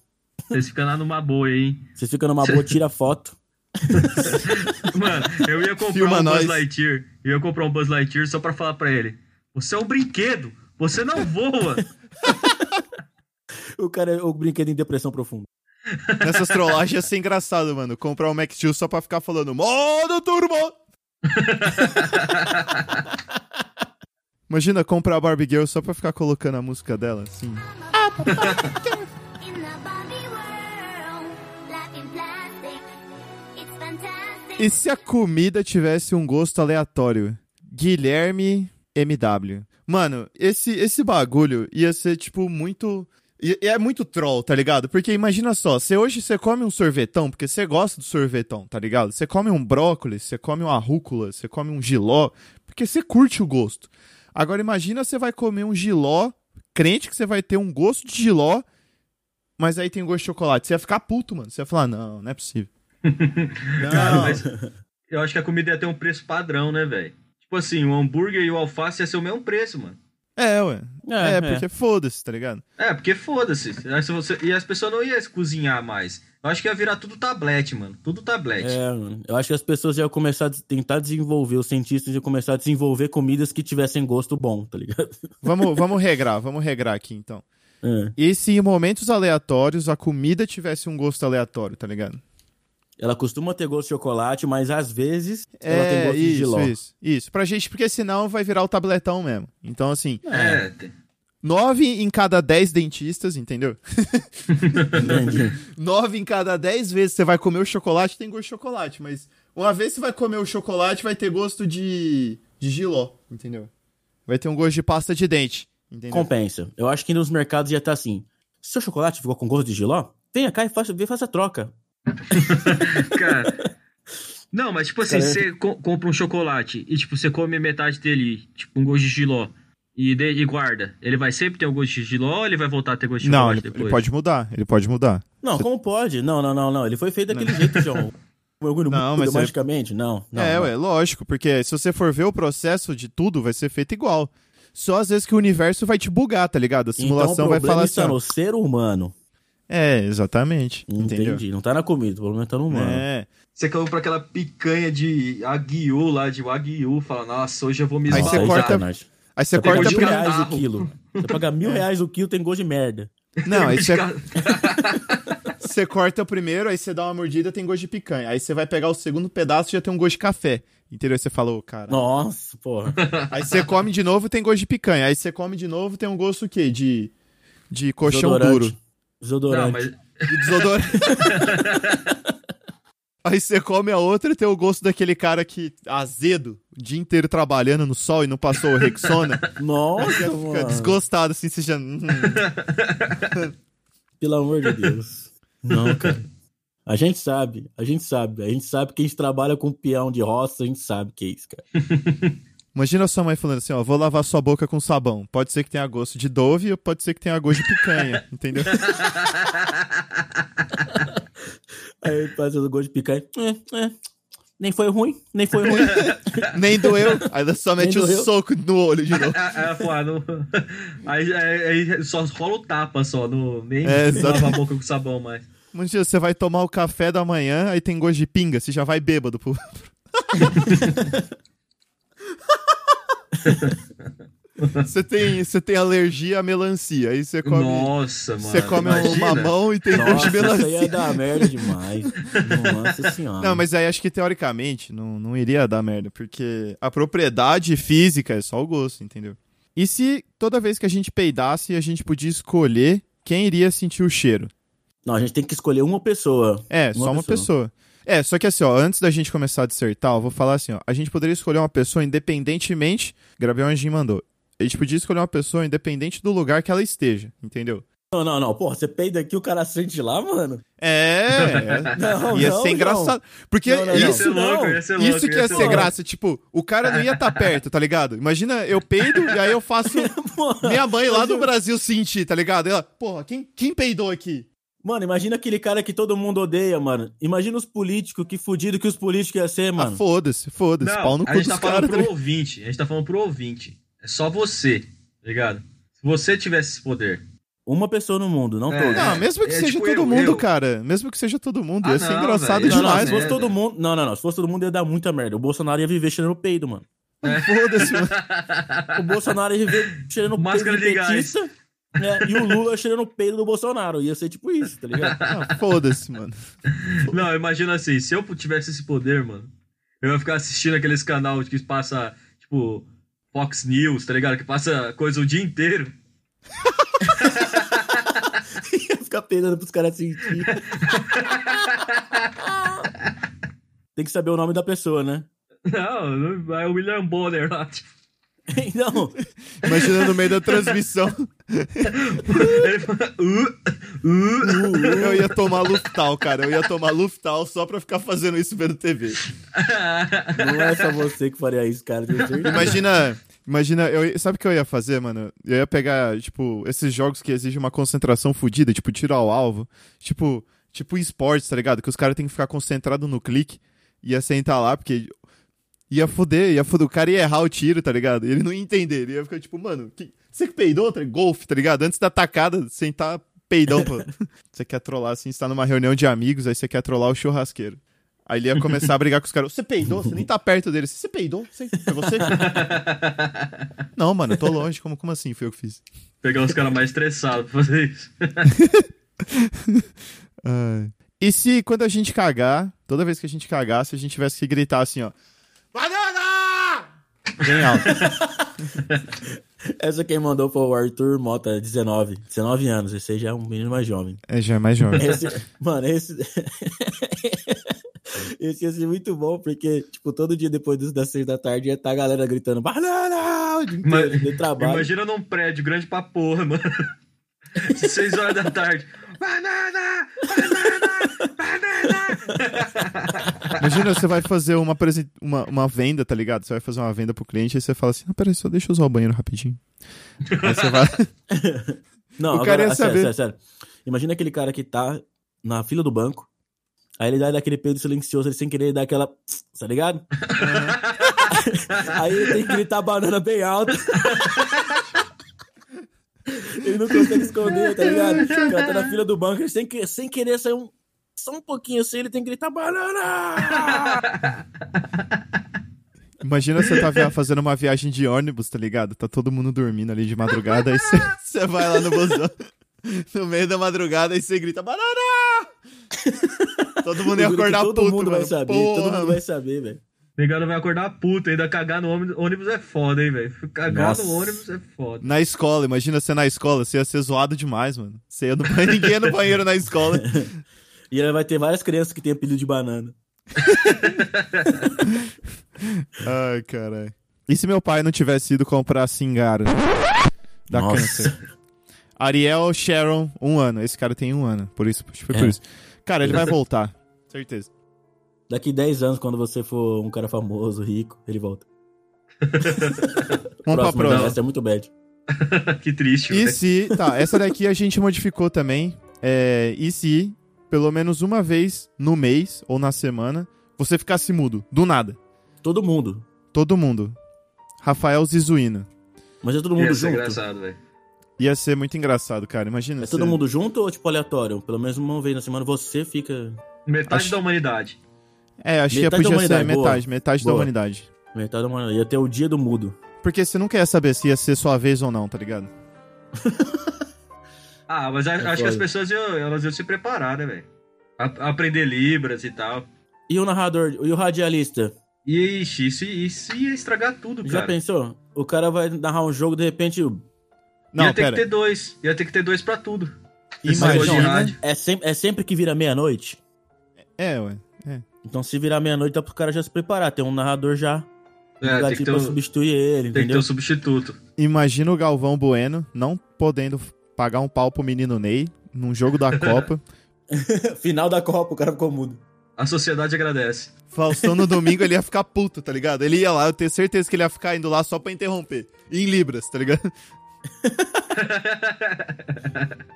Vocês ficam lá numa boa, hein? Vocês ficam numa boa, tira foto. Mano, eu ia comprar Filma um nós. Buzz Lightyear. Eu ia comprar um Buzz Lightyear só pra falar pra ele. Você é um brinquedo. Você não voa. O cara, o brinquedo em depressão profunda. Nessas trollagens ia ser engraçado, mano. Comprar um Max Steel só pra ficar falando modo turbo. Imagina comprar a Barbie Girl só pra ficar colocando a música dela, assim. E se a comida tivesse um gosto aleatório? Guilherme MW. Mano, esse, esse bagulho ia ser, tipo, muito. e- É muito troll, tá ligado? Porque imagina só, se hoje você come um sorvetão, porque você gosta do sorvetão, tá ligado? Você come um brócolis, você come uma rúcula, você come um giló, porque você curte o gosto. Agora imagina você vai comer um giló, crente que você vai ter um gosto de giló, mas aí tem gosto de chocolate. Você ia ficar puto, mano. Você ia falar, não, não é possível. Cara, mas eu acho que a comida ia ter um preço padrão, né, velho? Tipo assim, o hambúrguer e o alface ia ser o mesmo preço, mano. É, ué. É, É, é. porque foda-se, tá ligado? É, porque foda-se. E as pessoas não iam cozinhar mais. Eu acho que ia virar tudo tablete, mano. Tudo tablete. É, mano. Eu acho que as pessoas iam começar a tentar desenvolver, os cientistas iam começar a desenvolver comidas que tivessem gosto bom, tá ligado? Vamos, vamos regrar, vamos regrar aqui então. É. E se em momentos aleatórios a comida tivesse um gosto aleatório, tá ligado? Ela costuma ter gosto de chocolate, mas às vezes ela tem É, gosto de isso, giló. isso, isso. Pra gente, porque senão vai virar o tabletão mesmo. Então, assim, É, tem- nove em cada dez dentistas, entendeu? Entendi. Nove em cada dez vezes você vai comer o chocolate, tem gosto de chocolate. Mas uma vez você vai comer o chocolate, vai ter gosto de, de giló, entendeu? Vai ter um gosto de pasta de dente, entendeu? Compensa. Eu acho que nos mercados já tá assim. Seu chocolate ficou com gosto de giló? Venha cá e faça, vem faça a troca. Cara. Não, mas tipo assim, você co- compra um chocolate e tipo, você come metade dele, tipo, um gosto de giló. E, de- e guarda. Ele vai sempre ter um gosto de giló ou ele vai voltar a ter gosto de Não, chocolate ele, depois? ele pode mudar, ele pode mudar. Não, como pode? Não, não, não, não. Ele foi feito daquele jeito, João. O bagulho Não, muda mas é- magicamente? Não, não. é, não. ué, lógico, porque se você for ver o processo de tudo, vai ser feito igual. Só às vezes que o universo vai te bugar, tá ligado? A simulação então, o vai problema falar assim. está no ser humano. É, exatamente. Entendeu? Entendi. Não tá na comida, o problema tá no humano. É. Você compra aquela picanha de aguiu lá, de wagyu, fala, nossa, hoje eu vou me Aí você aí corta-. Aí você Você corta mil pra... reais o quilo. Você paga mil reais o quilo, tem gosto de merda. Não, aí você, você corta o primeiro, aí você dá uma mordida, tem gosto de picanha. Aí você vai pegar o segundo pedaço e já tem um gosto de café. Entendeu? Aí você falou, cara. Nossa, porra. Aí você come de novo, tem gosto de picanha. Aí você come de novo, tem um gosto o quê? De, de colchão duro. Desodorante. Não, mas De desodorante. Aí você come a outra e tem o gosto daquele cara que azedo, o dia inteiro trabalhando no sol e não passou o Rexona. Nossa, Fica mano. desgostado assim, você já. hum. Pelo amor de Deus. Não, cara. A gente sabe, a gente sabe. A gente sabe que a gente trabalha com peão de roça, a gente sabe que é isso, cara. Imagina sua mãe falando assim, ó, vou lavar sua boca com sabão. Pode ser que tenha gosto de Dove ou pode ser que tenha gosto de picanha, entendeu? Aí faz o gosto de picanha. É, é. Nem foi ruim, nem foi ruim. Nem doeu. Aí ela só mete Nem um soco no olho de novo. É, pô, não... aí, aí- aí só rola o tapa só, no... nem É, lava a boca com sabão mais. Imagina, você vai tomar o café da manhã, aí tem gosto de pinga, você já vai bêbado pro. você, tem, você tem alergia à melancia, aí você come. Nossa, mano. Você come um imagina. mamão e tem gosto Nossa, de isso aí melancia. ia dar merda demais. Nossa senhora. Não, mas aí acho que teoricamente não, não iria dar merda, porque a propriedade física é só o gosto, entendeu? E se toda vez que a gente peidasse, a gente podia escolher quem iria sentir o cheiro? Não, a gente tem que escolher uma pessoa. É, Uma só uma pessoa. É, só que assim, ó, antes da gente começar a dissertar, eu vou falar assim, ó, a gente poderia escolher uma pessoa independentemente, Gabriel Anjinho mandou, a gente podia escolher uma pessoa independente do lugar que ela esteja, entendeu? Não, não, não. Porra, você peida aqui, o cara sente lá, mano. É. Não, ia não, ser engraçado. Porque Não, não, Ia não. isso, ser louco, ia ser louco. isso que ia ser graça, tipo, o cara não ia estar perto, tá ligado? Imagina, eu peido e aí eu faço minha mãe lá do Brasil sentir, tá ligado? Ela, porra, quem, quem peidou aqui? Mano, imagina aquele cara que todo mundo odeia, mano. Imagina os políticos, que fudido que os políticos iam ser, Ah, mano. foda-se, foda-se, pau no Não, a cu gente tá falando pro tá ligado? ouvinte. A gente tá falando pro ouvinte. É só você, tá ligado? Se você tivesse esse poder. Uma pessoa no mundo, não É. todos. Não, mesmo que É, seja tipo, todo eu- mundo, eu. cara. Mesmo que seja todo mundo. Ah, ia ser não, engraçado velho. Não, não, demais, se fosse todo mundo. Não, não, não. Se fosse todo mundo, ia dar muita merda. O Bolsonaro ia viver cheirando peido, mano. Foda-se, mano. O Bolsonaro ia viver cheirando Máscara peido de gás. petista. Né? E o Lula cheirando peido do Bolsonaro. Ia ser tipo isso, tá ligado? Não, Foda-se, mano. Não, imagina assim, se eu tivesse esse poder, mano, eu ia ficar assistindo aqueles canal que passa, tipo, Fox News, tá ligado? Que passa coisa o dia inteiro. Ia ficar penando pros caras sentir. Tem que saber o nome da pessoa, né? Não, não- é o William Bonner lá. tipo. Não, Imagina no meio da transmissão. Ele fala, "Uh, uh". Eu ia tomar Luftal, cara. Eu ia tomar Luftal só pra ficar fazendo isso vendo TV. não é só você que faria isso, cara. Imagina. Imagina, eu, sabe o que eu ia fazer, mano? Eu ia pegar, tipo, esses jogos que exigem uma concentração fodida, tipo, tiro ao alvo. Tipo, tipo esportes, tá ligado? Que os caras têm que ficar concentrados no clique. Ia sentar lá, porque ia foder, ia foder. O cara ia errar o tiro, tá ligado? Ele não ia entender. Ele ia ficar tipo, mano, que... você que peidou? Tá? Golfe, tá ligado? Antes da tacada, sentar peidão, pô. você quer trollar assim, você tá numa reunião de amigos, aí você quer trollar o churrasqueiro. Aí ele ia começar a brigar com os caras. Você peidou? Você nem tá perto dele. Você peidou? Você... É você? Não, mano, eu tô longe. Como, como assim? Foi eu que fiz. Pegar os caras mais estressados pra fazer isso. E se quando a gente cagar, toda vez que a gente cagasse, a gente tivesse que gritar assim, ó. Banana! Bem alto. Essa quem mandou foi o Arthur Mota, 19. 19 anos, esse aí já é um menino mais jovem. É, já é mais jovem. Esse, mano, esse. esse ia ser muito bom, porque, tipo, todo dia depois das das seis da tarde ia estar a galera gritando banana o dia inteiro, de trabalho. Imagina num prédio grande pra porra, mano. Seis horas da tarde. Banana! Banana! Banana! Imagina, você vai fazer uma, uma, uma venda, tá ligado? Você vai fazer uma venda pro cliente e você fala assim, não, peraí, só deixa eu usar o banheiro rapidinho. Aí você vai... Não, O cara ia agora, sério, saber. sério, sério. Imagina aquele cara que tá na fila do banco, aí ele dá aquele peido silencioso, ele sem querer ele dá aquela. Tá ligado? aí ele tem que gritar banana bem alto. ele não consegue esconder, tá ligado? O cara tá na fila do banco, ele sem, sem querer sair um. Só um pouquinho assim, ele tem que gritar banana! Imagina você tá fazendo uma viagem de ônibus, tá ligado? Tá todo mundo dormindo ali de madrugada, aí você, vai lá no busão, no meio da madrugada, e você grita, banana! Todo mundo ia acordar todo puto, mundo vai mano. saber, Porra, todo mundo vai saber, velho. Negado vai acordar puto, ainda cagar no ônibus, ônibus é foda, hein, velho. Cagar Nossa. no ônibus é foda. Na escola, imagina você na escola, você ia ser zoado demais, mano. Você ia no banheiro, ninguém ia no banheiro na escola. E aí vai ter várias crianças que têm apelido de banana. Ai, caralho. E se meu pai não tivesse ido comprar Singaro? Da Nossa. câncer. Ariel Sharon, um ano. Esse cara tem um ano, por isso, foi É. por isso. Cara, ele vai voltar. Certeza. Daqui 10 anos, quando você for um cara famoso, rico, ele volta. Vamos pra próxima. Essa é muito bad. que triste, E velho. se. Tá, essa daqui a gente modificou também. É, e se, pelo menos uma vez no mês ou na semana, você ficasse mudo? Do nada. Todo mundo. Todo mundo. Rafael Zizuína. Mas é todo mundo Ia ser junto. engraçado, velho. Ia ser muito engraçado, cara. Imagina. É você- todo mundo junto ou tipo aleatório? Pelo menos uma vez na semana você fica. Metade Acho- da humanidade. É, acho Metade que podia ser humanidade, boa. metade, metade da Boa. humanidade. Metade da humanidade. Ia ter o dia do mudo. Porque você nunca ia saber se ia ser sua vez ou não, tá ligado? Ah, mas a- É acho que as pessoas iam, elas iam se preparar, né, velho? Aprender Libras e tal. E o narrador, e o radialista? Ixi, isso, isso ia estragar tudo, Já cara. pensou? O cara vai narrar um jogo, de repente. Não, ia ter pera. que ter dois. Ia ter que ter dois pra tudo. Imagina. rádio. É sempre, é sempre que vira meia-noite? É, ué. É. Então se virar meia-noite dá pro cara já se preparar. Tem um narrador já. É, tem que ter pra um, substituir ele, tem que ter entendeu? um substituto. Imagina o Galvão Bueno não podendo pagar um pau pro menino Ney num jogo da Copa. Final da Copa, o cara ficou mudo. A sociedade agradece. Faustão no domingo ele ia ficar puto, tá ligado? Ele ia lá, eu tenho certeza que ele ia ficar indo lá só pra interromper. Em Libras, tá ligado?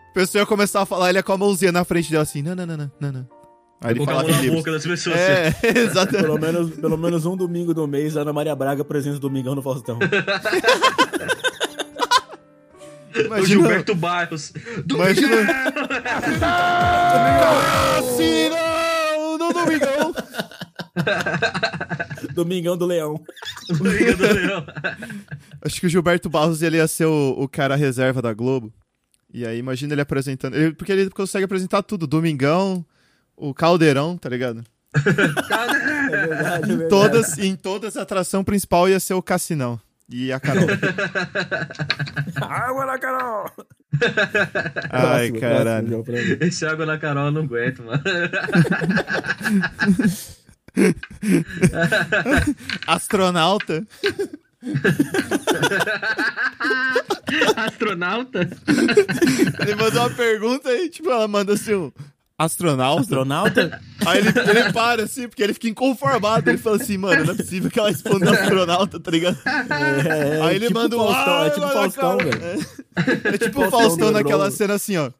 A pessoa ia começar a falar, ele ia com a mãozinha na frente dela assim, não, não, não, não, não, não. Aí ele falava na Libras. boca das pessoas. assim. É, exatamente. Pelo menos, pelo menos um domingo do mês, Ana Maria Braga presença Domingão no Faustão. O Imagina, Gilberto Barros. Do imagina... Cassino! No domingão! Domingão do Leão. Liga do Leão. Acho que o Gilberto Barros ele ia ser o, o cara reserva da Globo. E aí, imagina ele apresentando. ele- porque ele consegue apresentar tudo: Domingão, o Caldeirão, tá ligado? É verdade, é verdade. Todas, em todas a atração principal ia ser o Cassinão. E a Carol. Água na Carol! Ai, Próximo, caralho. próximo. Esse água na Carol eu não aguento, mano. Astronauta. Astronauta? Ele mandou uma pergunta e, tipo, ela manda assim, um astronauta? Astronauta? Aí ele, ele para, assim, porque ele fica inconformado. Ele fala assim, mano, não é possível que ela responda astronauta, tá ligado? É, Aí ele tipo manda um... Faustão, "Ah, é tipo Faustão, cara." velho. É, é tipo o Faustão Faustão naquela cena assim, ó.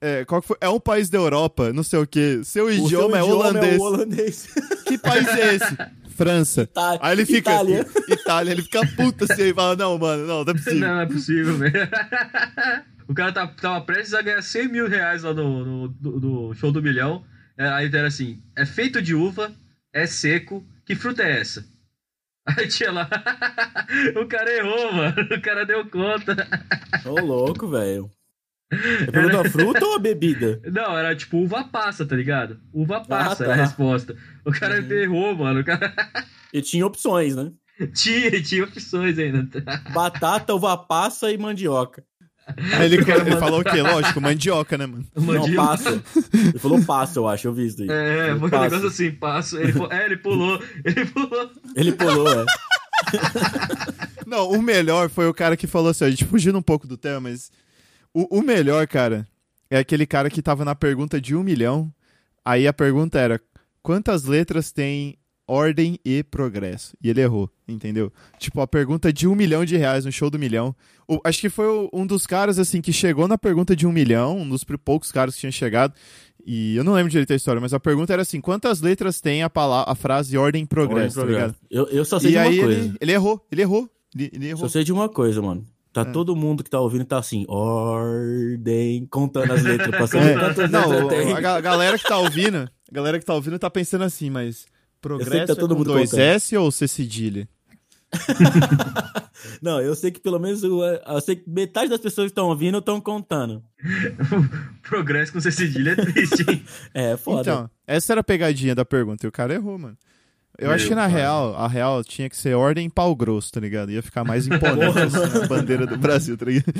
É, qual que foi? é um país da Europa, não sei o quê. Seu O seu idioma, é holandês. o holandês. Que país é esse? França. Itália. Aí ele fica. Itália. Itália. Ele fica puto assim e fala: Não, mano, não, não é possível. Não, não é possível, velho. O cara tá, tava prestes a ganhar 100 mil reais lá no, no, do show do milhão. É, Aí era assim: é feito de uva, é seco, que fruta é essa? Aí tinha lá. o cara errou, mano. O cara deu conta. Ô, louco, velho. Você perguntou a fruta ou a bebida? Não, era tipo uva passa, tá ligado? Uva passa tá. era a resposta. O cara errou, mano. O cara E tinha opções, né? tinha, tinha opções ainda. Batata, uva passa e mandioca. Aí ele, ele falou o quê? Lógico, mandioca, né, mano? Não, Mandíbula. passa. Ele falou passa, eu acho, eu vi isso daí. É, foi um negócio assim, passo. Ele, é, ele pulou, ele pulou. Ele pulou, é. Não, o melhor foi o cara que falou assim, a gente fugindo um pouco do tema, mas o, o melhor, cara, é aquele cara que tava na pergunta de um milhão. Aí a pergunta era: quantas letras tem ordem e progresso? E ele errou, entendeu? Tipo, a pergunta de um milhão de reais no show do milhão. O- acho que foi o- um dos caras, assim, que chegou na pergunta de um milhão, um dos poucos caras que tinham chegado. E eu não lembro direito a história, mas a pergunta era assim: quantas letras tem a, pala- a frase ordem e progresso, tá ligado? Eu, eu só sei E de uma aí coisa. ele, ele errou, ele errou. Ele, ele errou. Só sei de uma coisa, mano. Tá todo mundo que tá ouvindo tá assim, ordem, contando as letras, saber É, não, letras a ga- galera que tá ouvindo, a galera que tá ouvindo tá pensando assim, mas sei progresso que tá todo é com mundo dois contando. S ou C cedilha? Não, eu sei que pelo menos o- eu sei que metade das pessoas que estão ouvindo estão contando. Progresso com C cedilha é triste, hein? É, foda. Então, essa era a pegadinha da pergunta e o cara errou, mano. Eu Meu acho que na pai. real, a real tinha que ser ordem pau grosso, tá ligado? Ia ficar mais imponente assim, a bandeira do Brasil, tá ligado?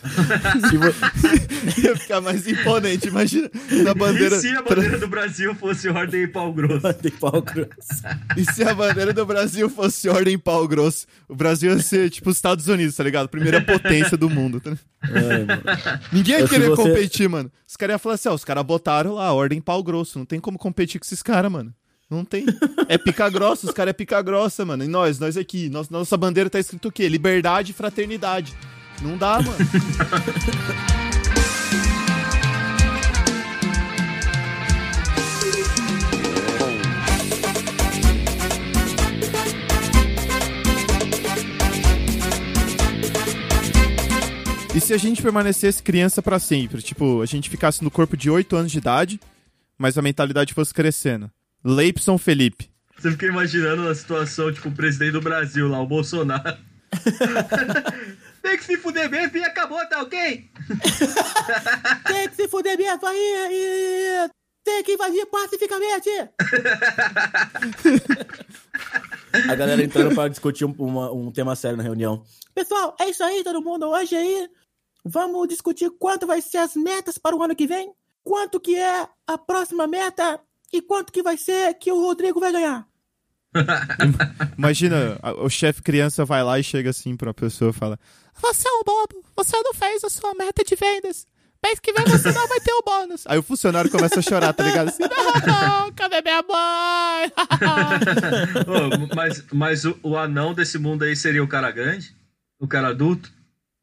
Ia ficar mais imponente, imagina, na bandeira... E se a bandeira do Brasil fosse ordem pau grosso? Ordem pau grosso. E se a bandeira do Brasil fosse ordem pau grosso? O Brasil ia ser tipo os Estados Unidos, tá ligado? Primeira potência do mundo, tá ligado? É. Ninguém ia querer você- competir, mano. Os caras iam falar assim, ó, os caras botaram lá, ordem pau grosso. Não tem como competir com esses caras, mano. Não tem. É pica grossa, os caras é pica grossa, mano. E nós, nós aqui, nós- nossa bandeira tá escrito o quê? Liberdade e fraternidade. Não dá, mano. E se a gente permanecesse criança pra sempre? Tipo, a gente ficasse no corpo de 8 anos de idade, mas a mentalidade fosse crescendo. Leipson Felipe. Você fica imaginando a situação, tipo, o presidente do Brasil lá, o Bolsonaro. Tem que se fuder mesmo e acabou, tá ok? Tem que se fuder mesmo aí e tem que invadir pacificamente. A galera entrando pra discutir um, uma- um tema sério na reunião. Pessoal, é isso aí, todo mundo. Hoje aí, vamos discutir quanto vai ser as metas para o ano que vem, quanto que é a próxima meta e quanto que vai ser que o Rodrigo vai ganhar. Imagina, o chefe criança vai lá e chega assim pra pessoa e fala: Você é um bobo, você não fez a sua meta de vendas. Mês que vem você não vai ter o bônus. Aí o funcionário começa a chorar, tá ligado? Assim, não, cadê minha mãe? Ô, mas mas o, o anão desse mundo aí seria o cara grande? O cara adulto?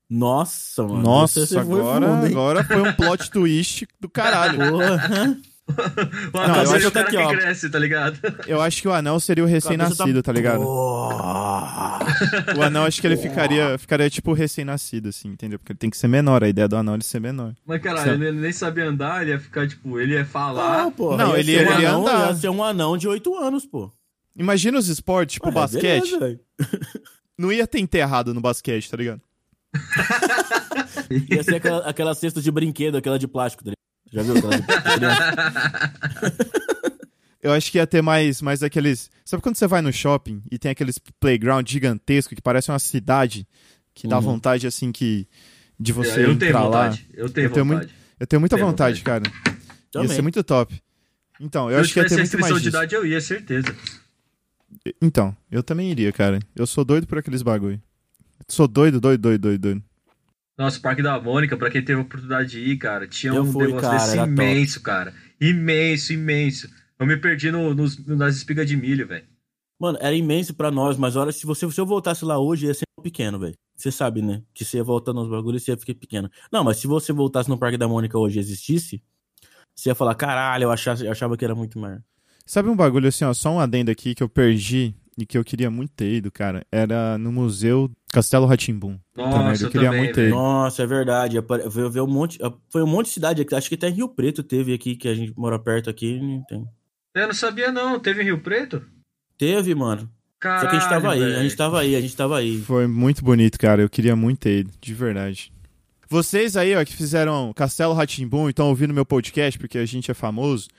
Nossa, mano. Nossa, foi agora, agora foi um plot twist do caralho. Porra. O anão eu seria acho o cara que que, aqui, ó. cresce, tá ligado? Eu acho que o anão seria o recém-nascido, tá ligado? O anão acho que ele ficaria, ficaria tipo recém-nascido, assim, entendeu? Porque ele tem que ser menor, a ideia do anão é ele ser menor. Mas caralho, ele nem sabia andar, ele ia ficar, tipo, ele ia falar. Ah, porra, Não, ia ele- ser um ele ia anão, andar. Ia ser um anão de 8 anos, pô. Imagina os esportes, tipo Ué, basquete. beleza. Não ia ter enterrado no basquete, tá ligado? Ia ser aquela, aquela cesta de brinquedo, aquela de plástico. tá ligado? Já viu? Eu acho que ia ter mais, mais aqueles. Sabe quando você vai no shopping e tem aqueles playground gigantesco que parece uma cidade que dá Uhum. vontade assim que de você eu tenho entrar lá. vontade. Eu tenho Eu tenho vontade. Eu tenho muita Tenho vontade, vontade. cara. Ia Também. ser muito top. Então, eu Se eu acho que ia ter muito mais restrição de idade, eu ia, certeza. Então, eu também iria, cara. Eu sou doido por aqueles bagulho. Sou doido, doido, doido, doido, doido. Nossa, o Parque da Mônica, pra quem teve a oportunidade de ir, cara, tinha Eu um fui, negócio cara, desse era top. imenso, cara. Imenso, imenso. Eu me perdi no, nos, nas espigas de milho, velho. Mano, era imenso pra nós, mas olha, se, você, se eu voltasse lá hoje, ia ser pequeno, velho. Você sabe, né? Que você ia voltando aos bagulhos, você ia ficar pequeno. Não, mas se você voltasse no Parque da Mônica hoje e existisse, você ia falar, caralho, eu achava, eu achava que era muito maior. Sabe um bagulho assim, ó, só um adendo aqui que eu perdi e que eu queria muito ter ido, cara? Era no Museu Castelo Ratimbum. Nossa, eu queria também, muito ter. Nossa, é verdade. Veio, veio um monte, foi um monte de cidade aqui. Acho que até Rio Preto teve aqui, que a gente mora perto aqui. não tem. Eu não sabia, não. Teve em Rio Preto? Teve, mano. Caralho, Só que a gente tava aí, velho. a gente tava aí, a gente tava aí. Foi muito bonito, cara. Eu queria muito ter ido, de verdade. Vocês aí, ó, que fizeram Castelo Ratimbum e estão ouvindo meu podcast porque a gente é famoso,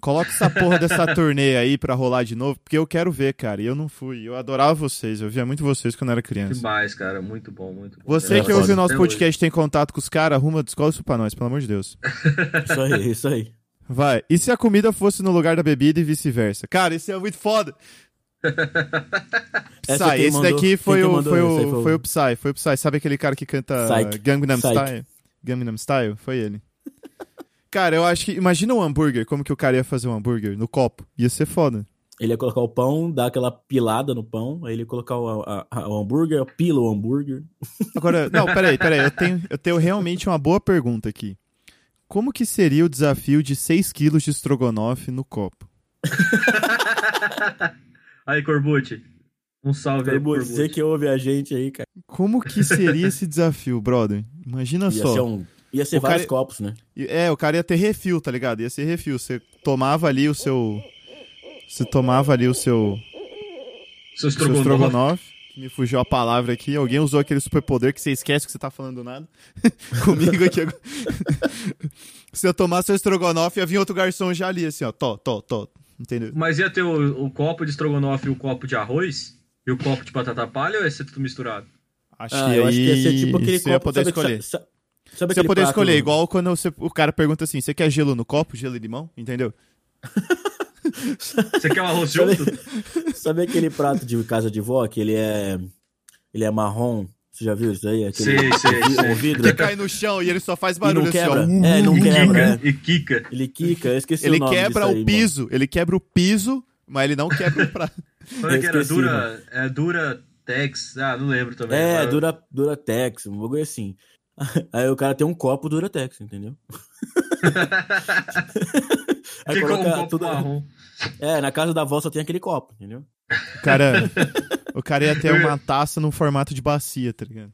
coloca essa porra dessa turnê aí pra rolar de novo, porque eu quero ver, cara. E eu não fui. Eu adorava vocês, eu via muito vocês quando eu era criança. Demais, cara. Muito bom, muito bom. Você É, que ouve o nosso podcast tem contato com os caras, arruma descola isso pra nós, pelo amor de Deus. Isso aí, isso aí. Vai. E se a comida fosse no lugar da bebida e vice-versa? Cara, isso é muito foda. Psy, esse mandou- daqui foi o, foi, o, foi o- foi o Psy, foi o Psy. Sabe aquele cara que canta Psyche. Gangnam Psyche. Style? Gangnam Style? Foi ele. Cara, eu acho que. Imagina um hambúrguer, como que o cara ia fazer um hambúrguer no copo. Ia ser foda. Ele ia colocar o pão, dar aquela pilada no pão, aí ele ia colocar o, a- a- o hambúrguer, pila o hambúrguer. Agora, não, peraí, peraí. Eu tenho, eu tenho realmente uma boa pergunta aqui. Como que seria o desafio de 6 quilos de estrogonofe no copo? Aí, Corbucci. Um salve aí, pro Você Corbucci. que ouve a gente aí, cara. Como que seria esse desafio, brother? Imagina Ia só. ser, um, ia ser O vários cara- copos, né? É, o cara ia ter refil, tá ligado? Ia ser refil. Você tomava ali o seu. Você tomava ali o seu. Seu seu estrogonofe. me fugiu a palavra aqui. Alguém usou aquele superpoder que você esquece que você tá falando nada. Comigo aqui agora. Se eu tomar seu estrogonofe, ia vir outro garçom já ali, assim, ó. Tó, tó, tó. Entendeu? Mas ia ter o, o copo de estrogonofe e o copo de arroz? E o copo de batata palha ou ia ser tudo misturado? Acho Ah, que eu aí acho que ia ser tipo aquele você ia copo. poder sabe, escolher. Sabe, sabe Você poder prato- escolher, igual quando você- o cara pergunta assim: você quer gelo no copo, gelo e limão? Entendeu? Você quer um arroz Sabe- junto? Sabe aquele prato de casa de vó que ele é. Ele é marrom? Você já viu isso aí? Aquele, Sei, sei, o vi- sei. vidro. Que cai no chão e ele só faz E barulho não assim, quebra. ó. É, não quebra. Kika. E Kika. Ele quica, eu esqueci Ele o nome quebra disso o aí, piso, ele quebra o piso, mas ele não quebra o prato. Como é que era? esqueci, Dura, é, Dura Tex. Ah, não lembro Mano. também. É, Agora- Dura, Duratex, um bagulho assim. Aí o cara tem um copo Duratex, entendeu? Aí Que com um coloca copo tudo. marrom. É, na casa da avó só tem aquele copo, entendeu? O cara, o cara ia ter uma taça no formato de bacia, tá ligado?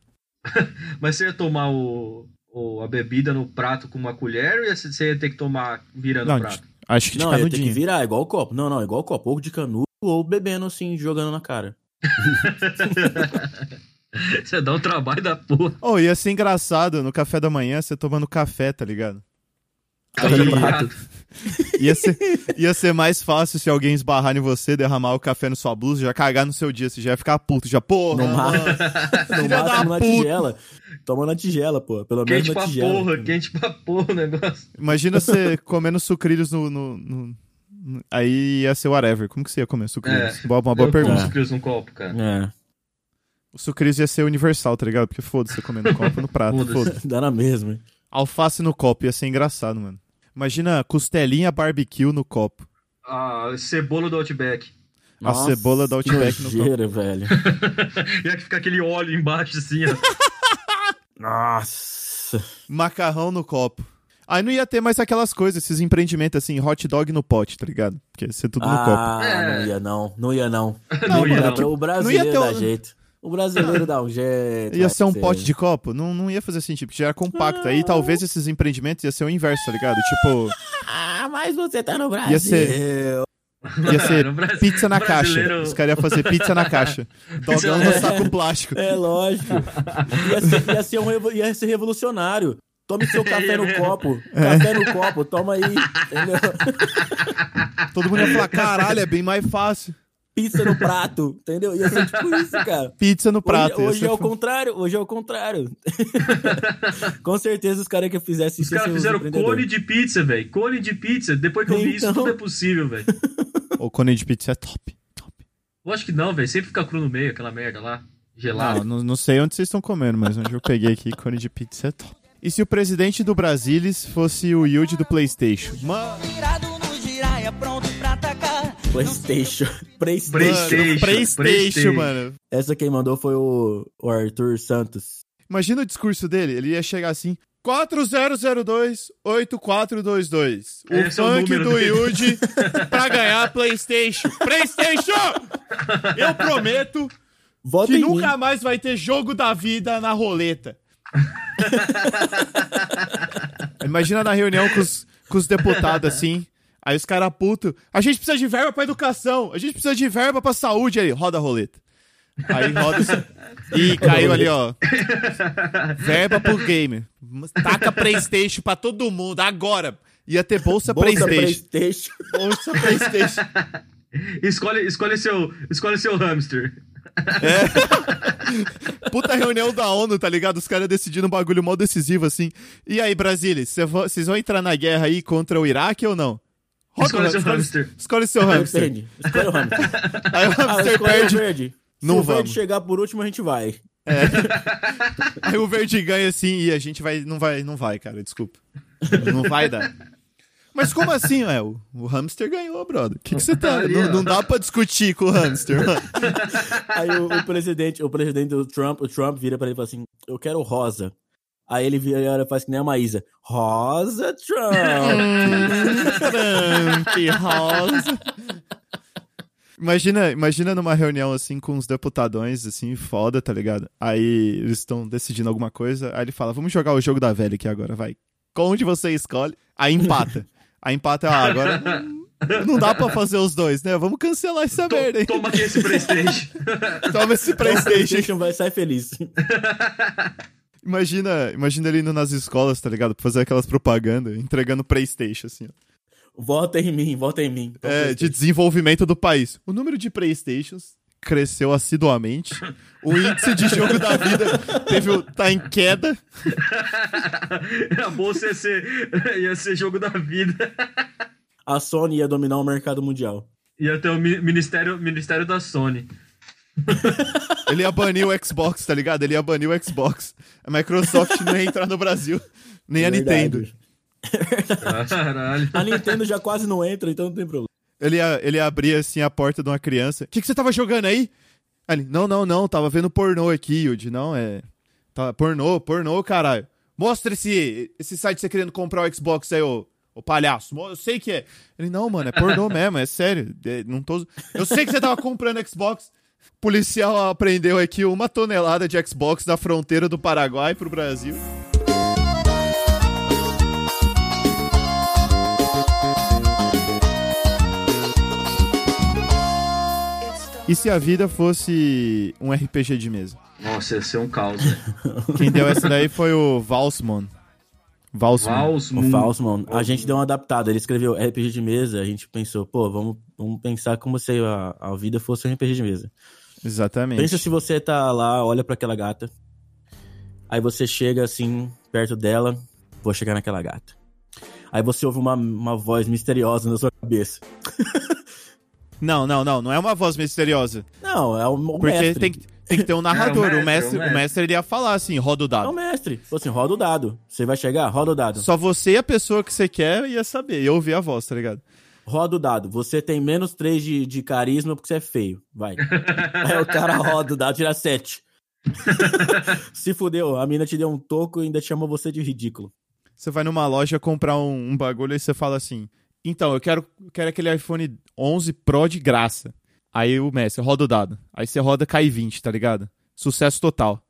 Mas você ia tomar o, o- a bebida no prato com uma colher ou ia- você ia ter que tomar virando Não, o prato? Acho que de Não, ia ter que canudinho. virar igual o copo. Não, não, igual o copo. Ou de canudo ou bebendo assim, jogando na cara. Você dá um trabalho da porra. Oh, ia ser engraçado no café da manhã você tomando café, tá ligado? Aí. Ia ser, ia ser mais fácil se alguém esbarrar em você, derramar o café na sua blusa, já cagar no seu dia. Você já ia ficar puto, já, porra. No, ma- mano. no Filha da máximo na tigela. Toma na tigela, pô. Pelo menos Quente na pra tigela. porra, quente pra porra o negócio. Imagina você comendo sucrilhos no, no- no- Aí ia ser whatever. Como que você ia comer sucrilhos? É. Uma boa Eu pergunta. como sucrilhos num copo, cara. É. O sucrilhos ia ser universal, tá ligado? Porque foda-se você comer no copo ou no prato. Foda-se. Foda-se. Dá na mesma. hein? Alface no copo ia ser engraçado, mano. Imagina costelinha barbecue no copo. A cebola do Outback. A cebola da que Outback no copo. nojeira, velho. e aí fica aquele óleo embaixo, assim, ó. Nossa. Macarrão no copo. Aí não ia ter mais aquelas coisas, esses empreendimentos assim, hot dog no pote, tá ligado? Porque ia ser tudo no copo. Ah, É. não ia não. Não ia não. Não ia, Dá não. O brasileiro Não ia ter dá um- jeito. O brasileiro dá um jeito. Ia ser um ser. pote de copo? Não, não ia fazer sentido, porque já era compacto. Aí talvez esses empreendimentos ia ser o inverso, tá ligado? Tipo, Ah, mas você tá no Brasil. Ia ser- ia ser Brasil- pizza na caixa. brasileiro- Os caras iam fazer pizza na caixa. Dogão no saco plástico. É lógico. Ia ser, ia ser um ia ser revolucionário. Tome seu café no copo. Café no copo, toma aí. Entendeu? Todo mundo ia falar, caralho, é bem mais fácil. Pizza no prato, entendeu? Ia ser tipo isso, cara. Pizza no prato. Hoje, hoje é o contrário, hoje é o contrário. Com certeza os caras que fizessem Os isso iam caras os fizeram cone de pizza, velho. Cone de pizza. Depois que eu vi isso, Então. tudo é possível, velho. O cone de pizza é top. top. Eu acho que não, velho. Sempre fica cru no meio, aquela merda lá. Não, Gelado. não, não sei onde vocês estão comendo, mas onde eu peguei aqui, cone de pizza é top. E se o presidente do Brasilis fosse o Yuji do Playstation? Mano, Virado no giraia, pronto pra atacar. PlayStation. PlayStation. Playstation. Playstation, mano. Essa quem mandou foi o, o Arthur Santos. Imagina o discurso dele. Ele ia chegar assim: 4002-8422. O Esse é o funk número do dele. Yuji pra ganhar PlayStation. PlayStation! Eu prometo Vota que nunca mim. mais vai ter jogo da vida na roleta. Imagina na reunião com os, com os deputados assim. Aí os caras puto. A gente precisa de verba pra educação. A gente precisa de verba pra saúde. Aí, roda a roleta. Aí roda. Ih, caiu ali, ó. Verba pro game. Taca PlayStation pra todo mundo. Agora. Ia ter bolsa, Bolsa PlayStation. PlayStation. Bolsa PlayStation. Escolhe, escolhe, seu, escolhe seu hamster. Puta reunião da ONU, tá ligado? Os caras decidindo um bagulho mal decisivo assim. E aí, Brasília, cê vo- vocês vão entrar na guerra aí contra o Iraque ou não? Roda Escolhe o- seu hamster. Escolhe seu hamster. Depende. Escolha o hamster. Aí o Ah, hamster escolhe o perde. verde. Não Se o verde chegar por último, a gente vai. Aí o verde ganha assim e a gente vai. Não vai, não vai, cara, desculpa. Não vai dar. Mas como assim, ué? O, o hamster ganhou, brother. O que que você tá. Não, não dá pra discutir com o hamster, mano. Aí o, o presidente, o presidente do Trump, o Trump vira pra ele e fala assim: Eu quero rosa. Aí ele vira e olha, faz que nem a Maísa. Rosa Trump. Trump, rosa. Imagina, imagina numa reunião assim com uns deputadões, assim, foda, tá ligado? Aí eles estão decidindo alguma coisa, aí ele fala, vamos jogar o jogo da velha aqui agora, vai. Onde você escolhe? Aí empata. Aí empata, ah, agora não, dá pra fazer os dois, né? Vamos cancelar essa To- merda aí. Toma aqui esse Playstation. Toma esse O Playstation. PlayStation vai sair feliz. Imagina, imagina ele indo nas escolas, tá ligado? Pra fazer aquelas propagandas, entregando Playstation, assim, ó. Vota em mim, vota em mim. É, de desenvolvimento do país. O número de Playstations cresceu assiduamente. O índice de jogo da vida teve, o- tá em queda. A bolsa ia ser, ia ser jogo da vida. A Sony ia dominar o mercado mundial. Ia ter o mi- ministério, ministério da Sony. Ele ia banir o Xbox, tá ligado? Ele ia banir o Xbox. A Microsoft não ia entrar no Brasil. Nem a Verdade. Nintendo. Caralho. A Nintendo já quase não entra, então não tem problema. Ele ia, ele ia abrir assim a porta de uma criança. O que, que você tava jogando aí? Ele, não, não, não, tava vendo pornô aqui, Yudi. Não, é. Tá, pornô, pornô, caralho. Mostra esse, esse site que você querendo comprar o Xbox aí, ô, ô palhaço. Eu sei que é. Ele, não, mano, é pornô mesmo, é sério. É, não tô... Eu sei que você tava comprando Xbox. Policial apreendeu aqui uma tonelada de Xbox da fronteira do Paraguai pro Brasil. E se a vida fosse um RPG de mesa? Nossa, ia ser um caos. Quem deu essa daí foi o Valsmon. Valsmon. Vals, O mano. A gente deu uma adaptada. Ele escreveu RPG de mesa. A gente pensou, pô, vamos, vamos pensar como se a, a vida fosse um RPG de mesa. Exatamente. Pensa se você tá lá, olha pra aquela gata. Aí você chega assim, perto dela. Vou chegar naquela gata. Aí você ouve uma, uma voz misteriosa na sua cabeça. Não, não, não. Não é uma voz misteriosa. Não, é o, o Porque mestre. tem, que- tem que ter um narrador. É, o o, mestre, mestre, o o mestre. mestre ele ia falar assim: roda o É o dado. mestre. Falou assim, roda o dado. Você vai chegar? Roda o dado. Só você e a pessoa que você quer ia saber, ia ouvir a voz, tá ligado? Roda o dado. Você tem menos 3 de, de carisma porque você é feio. Vai. Aí o cara roda o dado, tira 7. Se fudeu, a mina te deu um toco e ainda chamou você de ridículo. Você vai numa loja comprar um, um bagulho e você fala assim: então, eu quero, eu quero aquele iPhone 11 Pro de graça. Aí o mestre roda o dado. Aí você roda cai 20, tá ligado? Sucesso total.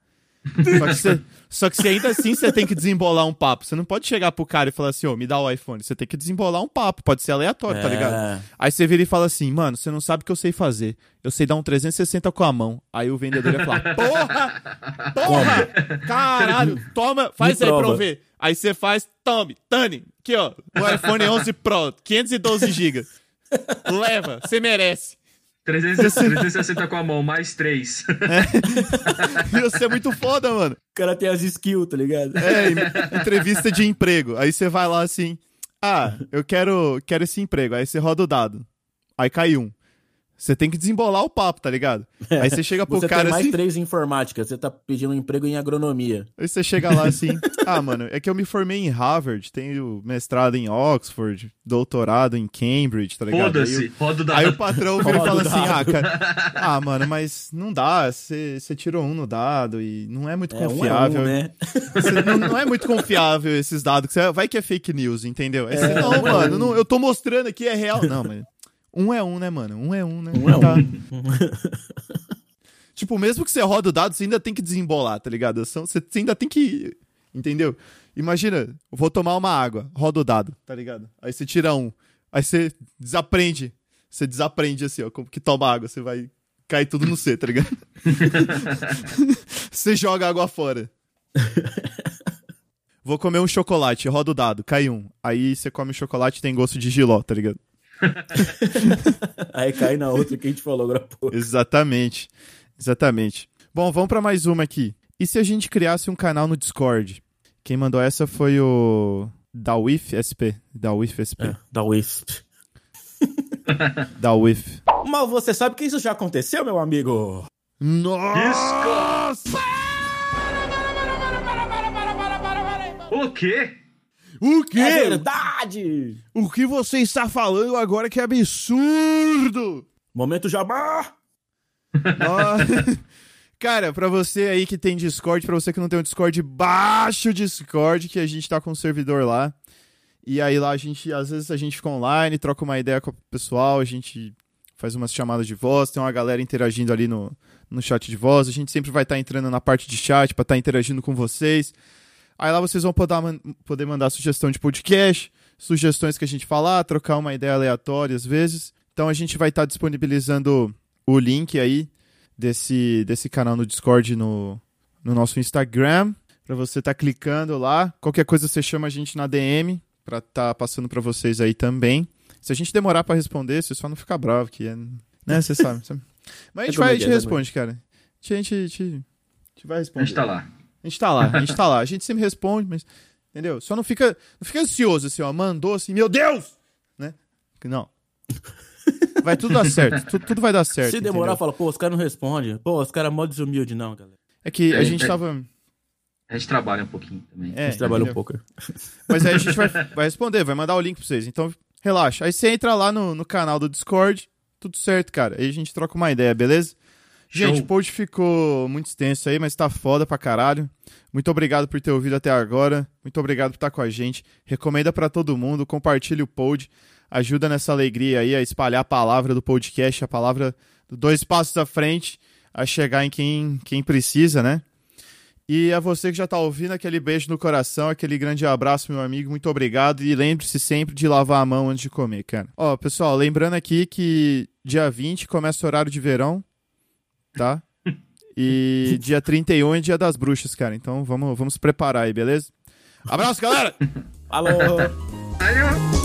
Só que, você, só que você ainda assim você tem que desembolar um papo. Você não pode chegar pro cara e falar assim, ô, me dá o iPhone. Você tem que desembolar um papo. Pode ser aleatório, tá É. ligado? Aí você vira e fala assim, mano, você não sabe o que eu sei fazer. Eu sei dar um 360 com a mão. Aí o vendedor ia falar, porra! Porra! Caralho! Toma, faz Me aí pra eu prova. ver. Aí você faz, tome, Tani, aqui ó, o iPhone 11 Pro, 512 GB. Leva, você merece. 300 360 com a mão, mais 3. Você é muito foda, mano. O cara tem as skills, tá ligado? É, entrevista de emprego. Aí você vai lá assim, ah, eu quero, quero esse emprego. Aí você roda o dado. Aí cai um. Você tem que desembolar o papo, tá ligado? Aí você chega pro Você cara tem mais assim. três em informática, você tá pedindo um emprego em agronomia. Aí você chega lá assim, ah, mano, é que eu me formei em Harvard, tenho mestrado em Oxford, doutorado em Cambridge, tá ligado? Aí, Foda-se, roda o dado. aí o patrão vira e fala assim, ah, cara, ah, mano, mas não dá, você você tirou um no dado e não é muito É um é confiável. um, né? Não, não é muito confiável esses dados, que você- vai que é fake news, entendeu? Aí você, É, não, é mano, não, eu tô mostrando aqui, é real. Não, mas um é um, né, mano? Um é um, né? Um é Tá. um. Tipo, mesmo que você roda o dado, você ainda tem que desembolar, tá ligado? Você ainda tem que. Entendeu? Imagina, vou tomar uma água, roda o dado, tá ligado? Aí você tira um. Aí você desaprende. Você desaprende assim, ó, como que toma água. Você vai cair tudo no C, tá ligado? você joga água fora. Vou comer um chocolate, roda o dado, cai um. Aí você come o chocolate e tem gosto de giló, tá ligado? Aí cai na outra que a gente falou agora há pouco. Exatamente. Exatamente. Bom, vamos pra mais uma aqui. E se a gente criasse um canal no Discord? Quem mandou essa foi o Dawif SP. Dawif SP. É, da Wisp. Dawif. Mas você sabe que isso já aconteceu, meu amigo? Nossa! O quê? O quê? É verdade! O que você está falando agora que é absurdo? Momento jabá! Cara, pra você aí que tem Discord, pra você que não tem o Discord, baixa o Discord, que a gente tá com um servidor lá. E aí lá a gente, às vezes a gente fica online, troca uma ideia com o pessoal, a gente faz umas chamadas de voz, tem uma galera interagindo ali no, no chat de voz. A gente sempre vai estar entrando na parte de chat pra estar interagindo com vocês. Aí lá vocês vão poder, man- poder mandar sugestão de podcast, sugestões que a gente falar, trocar uma ideia aleatória às vezes. Então a gente vai estar disponibilizando o link aí desse, desse canal no Discord no, no nosso Instagram. Pra você estar clicando lá. Qualquer coisa você chama a gente na DM pra estar passando pra vocês aí também. Se a gente demorar pra responder, você só não fica bravo, que é. Né, você sabe. sabe? Mas a gente, É vai, a gente que é, responde, cara. A gente, a gente, a gente vai A responder. gente tá lá. A gente tá lá, a gente tá lá. A gente sempre responde, mas. Entendeu? Só não fica, não fica ansioso assim, ó. Mandou assim, meu Deus! Né? Não. Vai tudo dar certo. Tudo, tudo vai dar certo. Se demorar, entendeu? fala, pô, os caras não respondem. Pô, os caras mó desumilde, não, galera. É que a É, gente é. tava. A gente trabalha um pouquinho também. É, a gente trabalha um entendeu? pouco. Mas aí a gente vai, vai responder, vai mandar o link pra vocês. Então, relaxa. Aí você entra lá no, no canal do Discord, tudo certo, cara. Aí a gente troca uma ideia, beleza? Gente, o pod ficou muito extenso aí, mas tá foda pra caralho. Muito obrigado por ter ouvido até agora. Muito obrigado por estar com a gente. Recomenda pra todo mundo, compartilha o pod. Ajuda nessa alegria aí a espalhar a palavra do podcast, a palavra do dois passos à frente, a chegar em quem, quem precisa, né? E a você que já tá ouvindo, aquele beijo no coração, aquele grande abraço, meu amigo. Muito obrigado. E lembre-se sempre de lavar a mão antes de comer, cara. Ó, pessoal, lembrando aqui que dia 20 começa o horário de verão, tá? E dia 31 é dia das bruxas, cara. Então vamos, vamos se preparar aí, beleza? Abraço, galera! Alô! Valeu!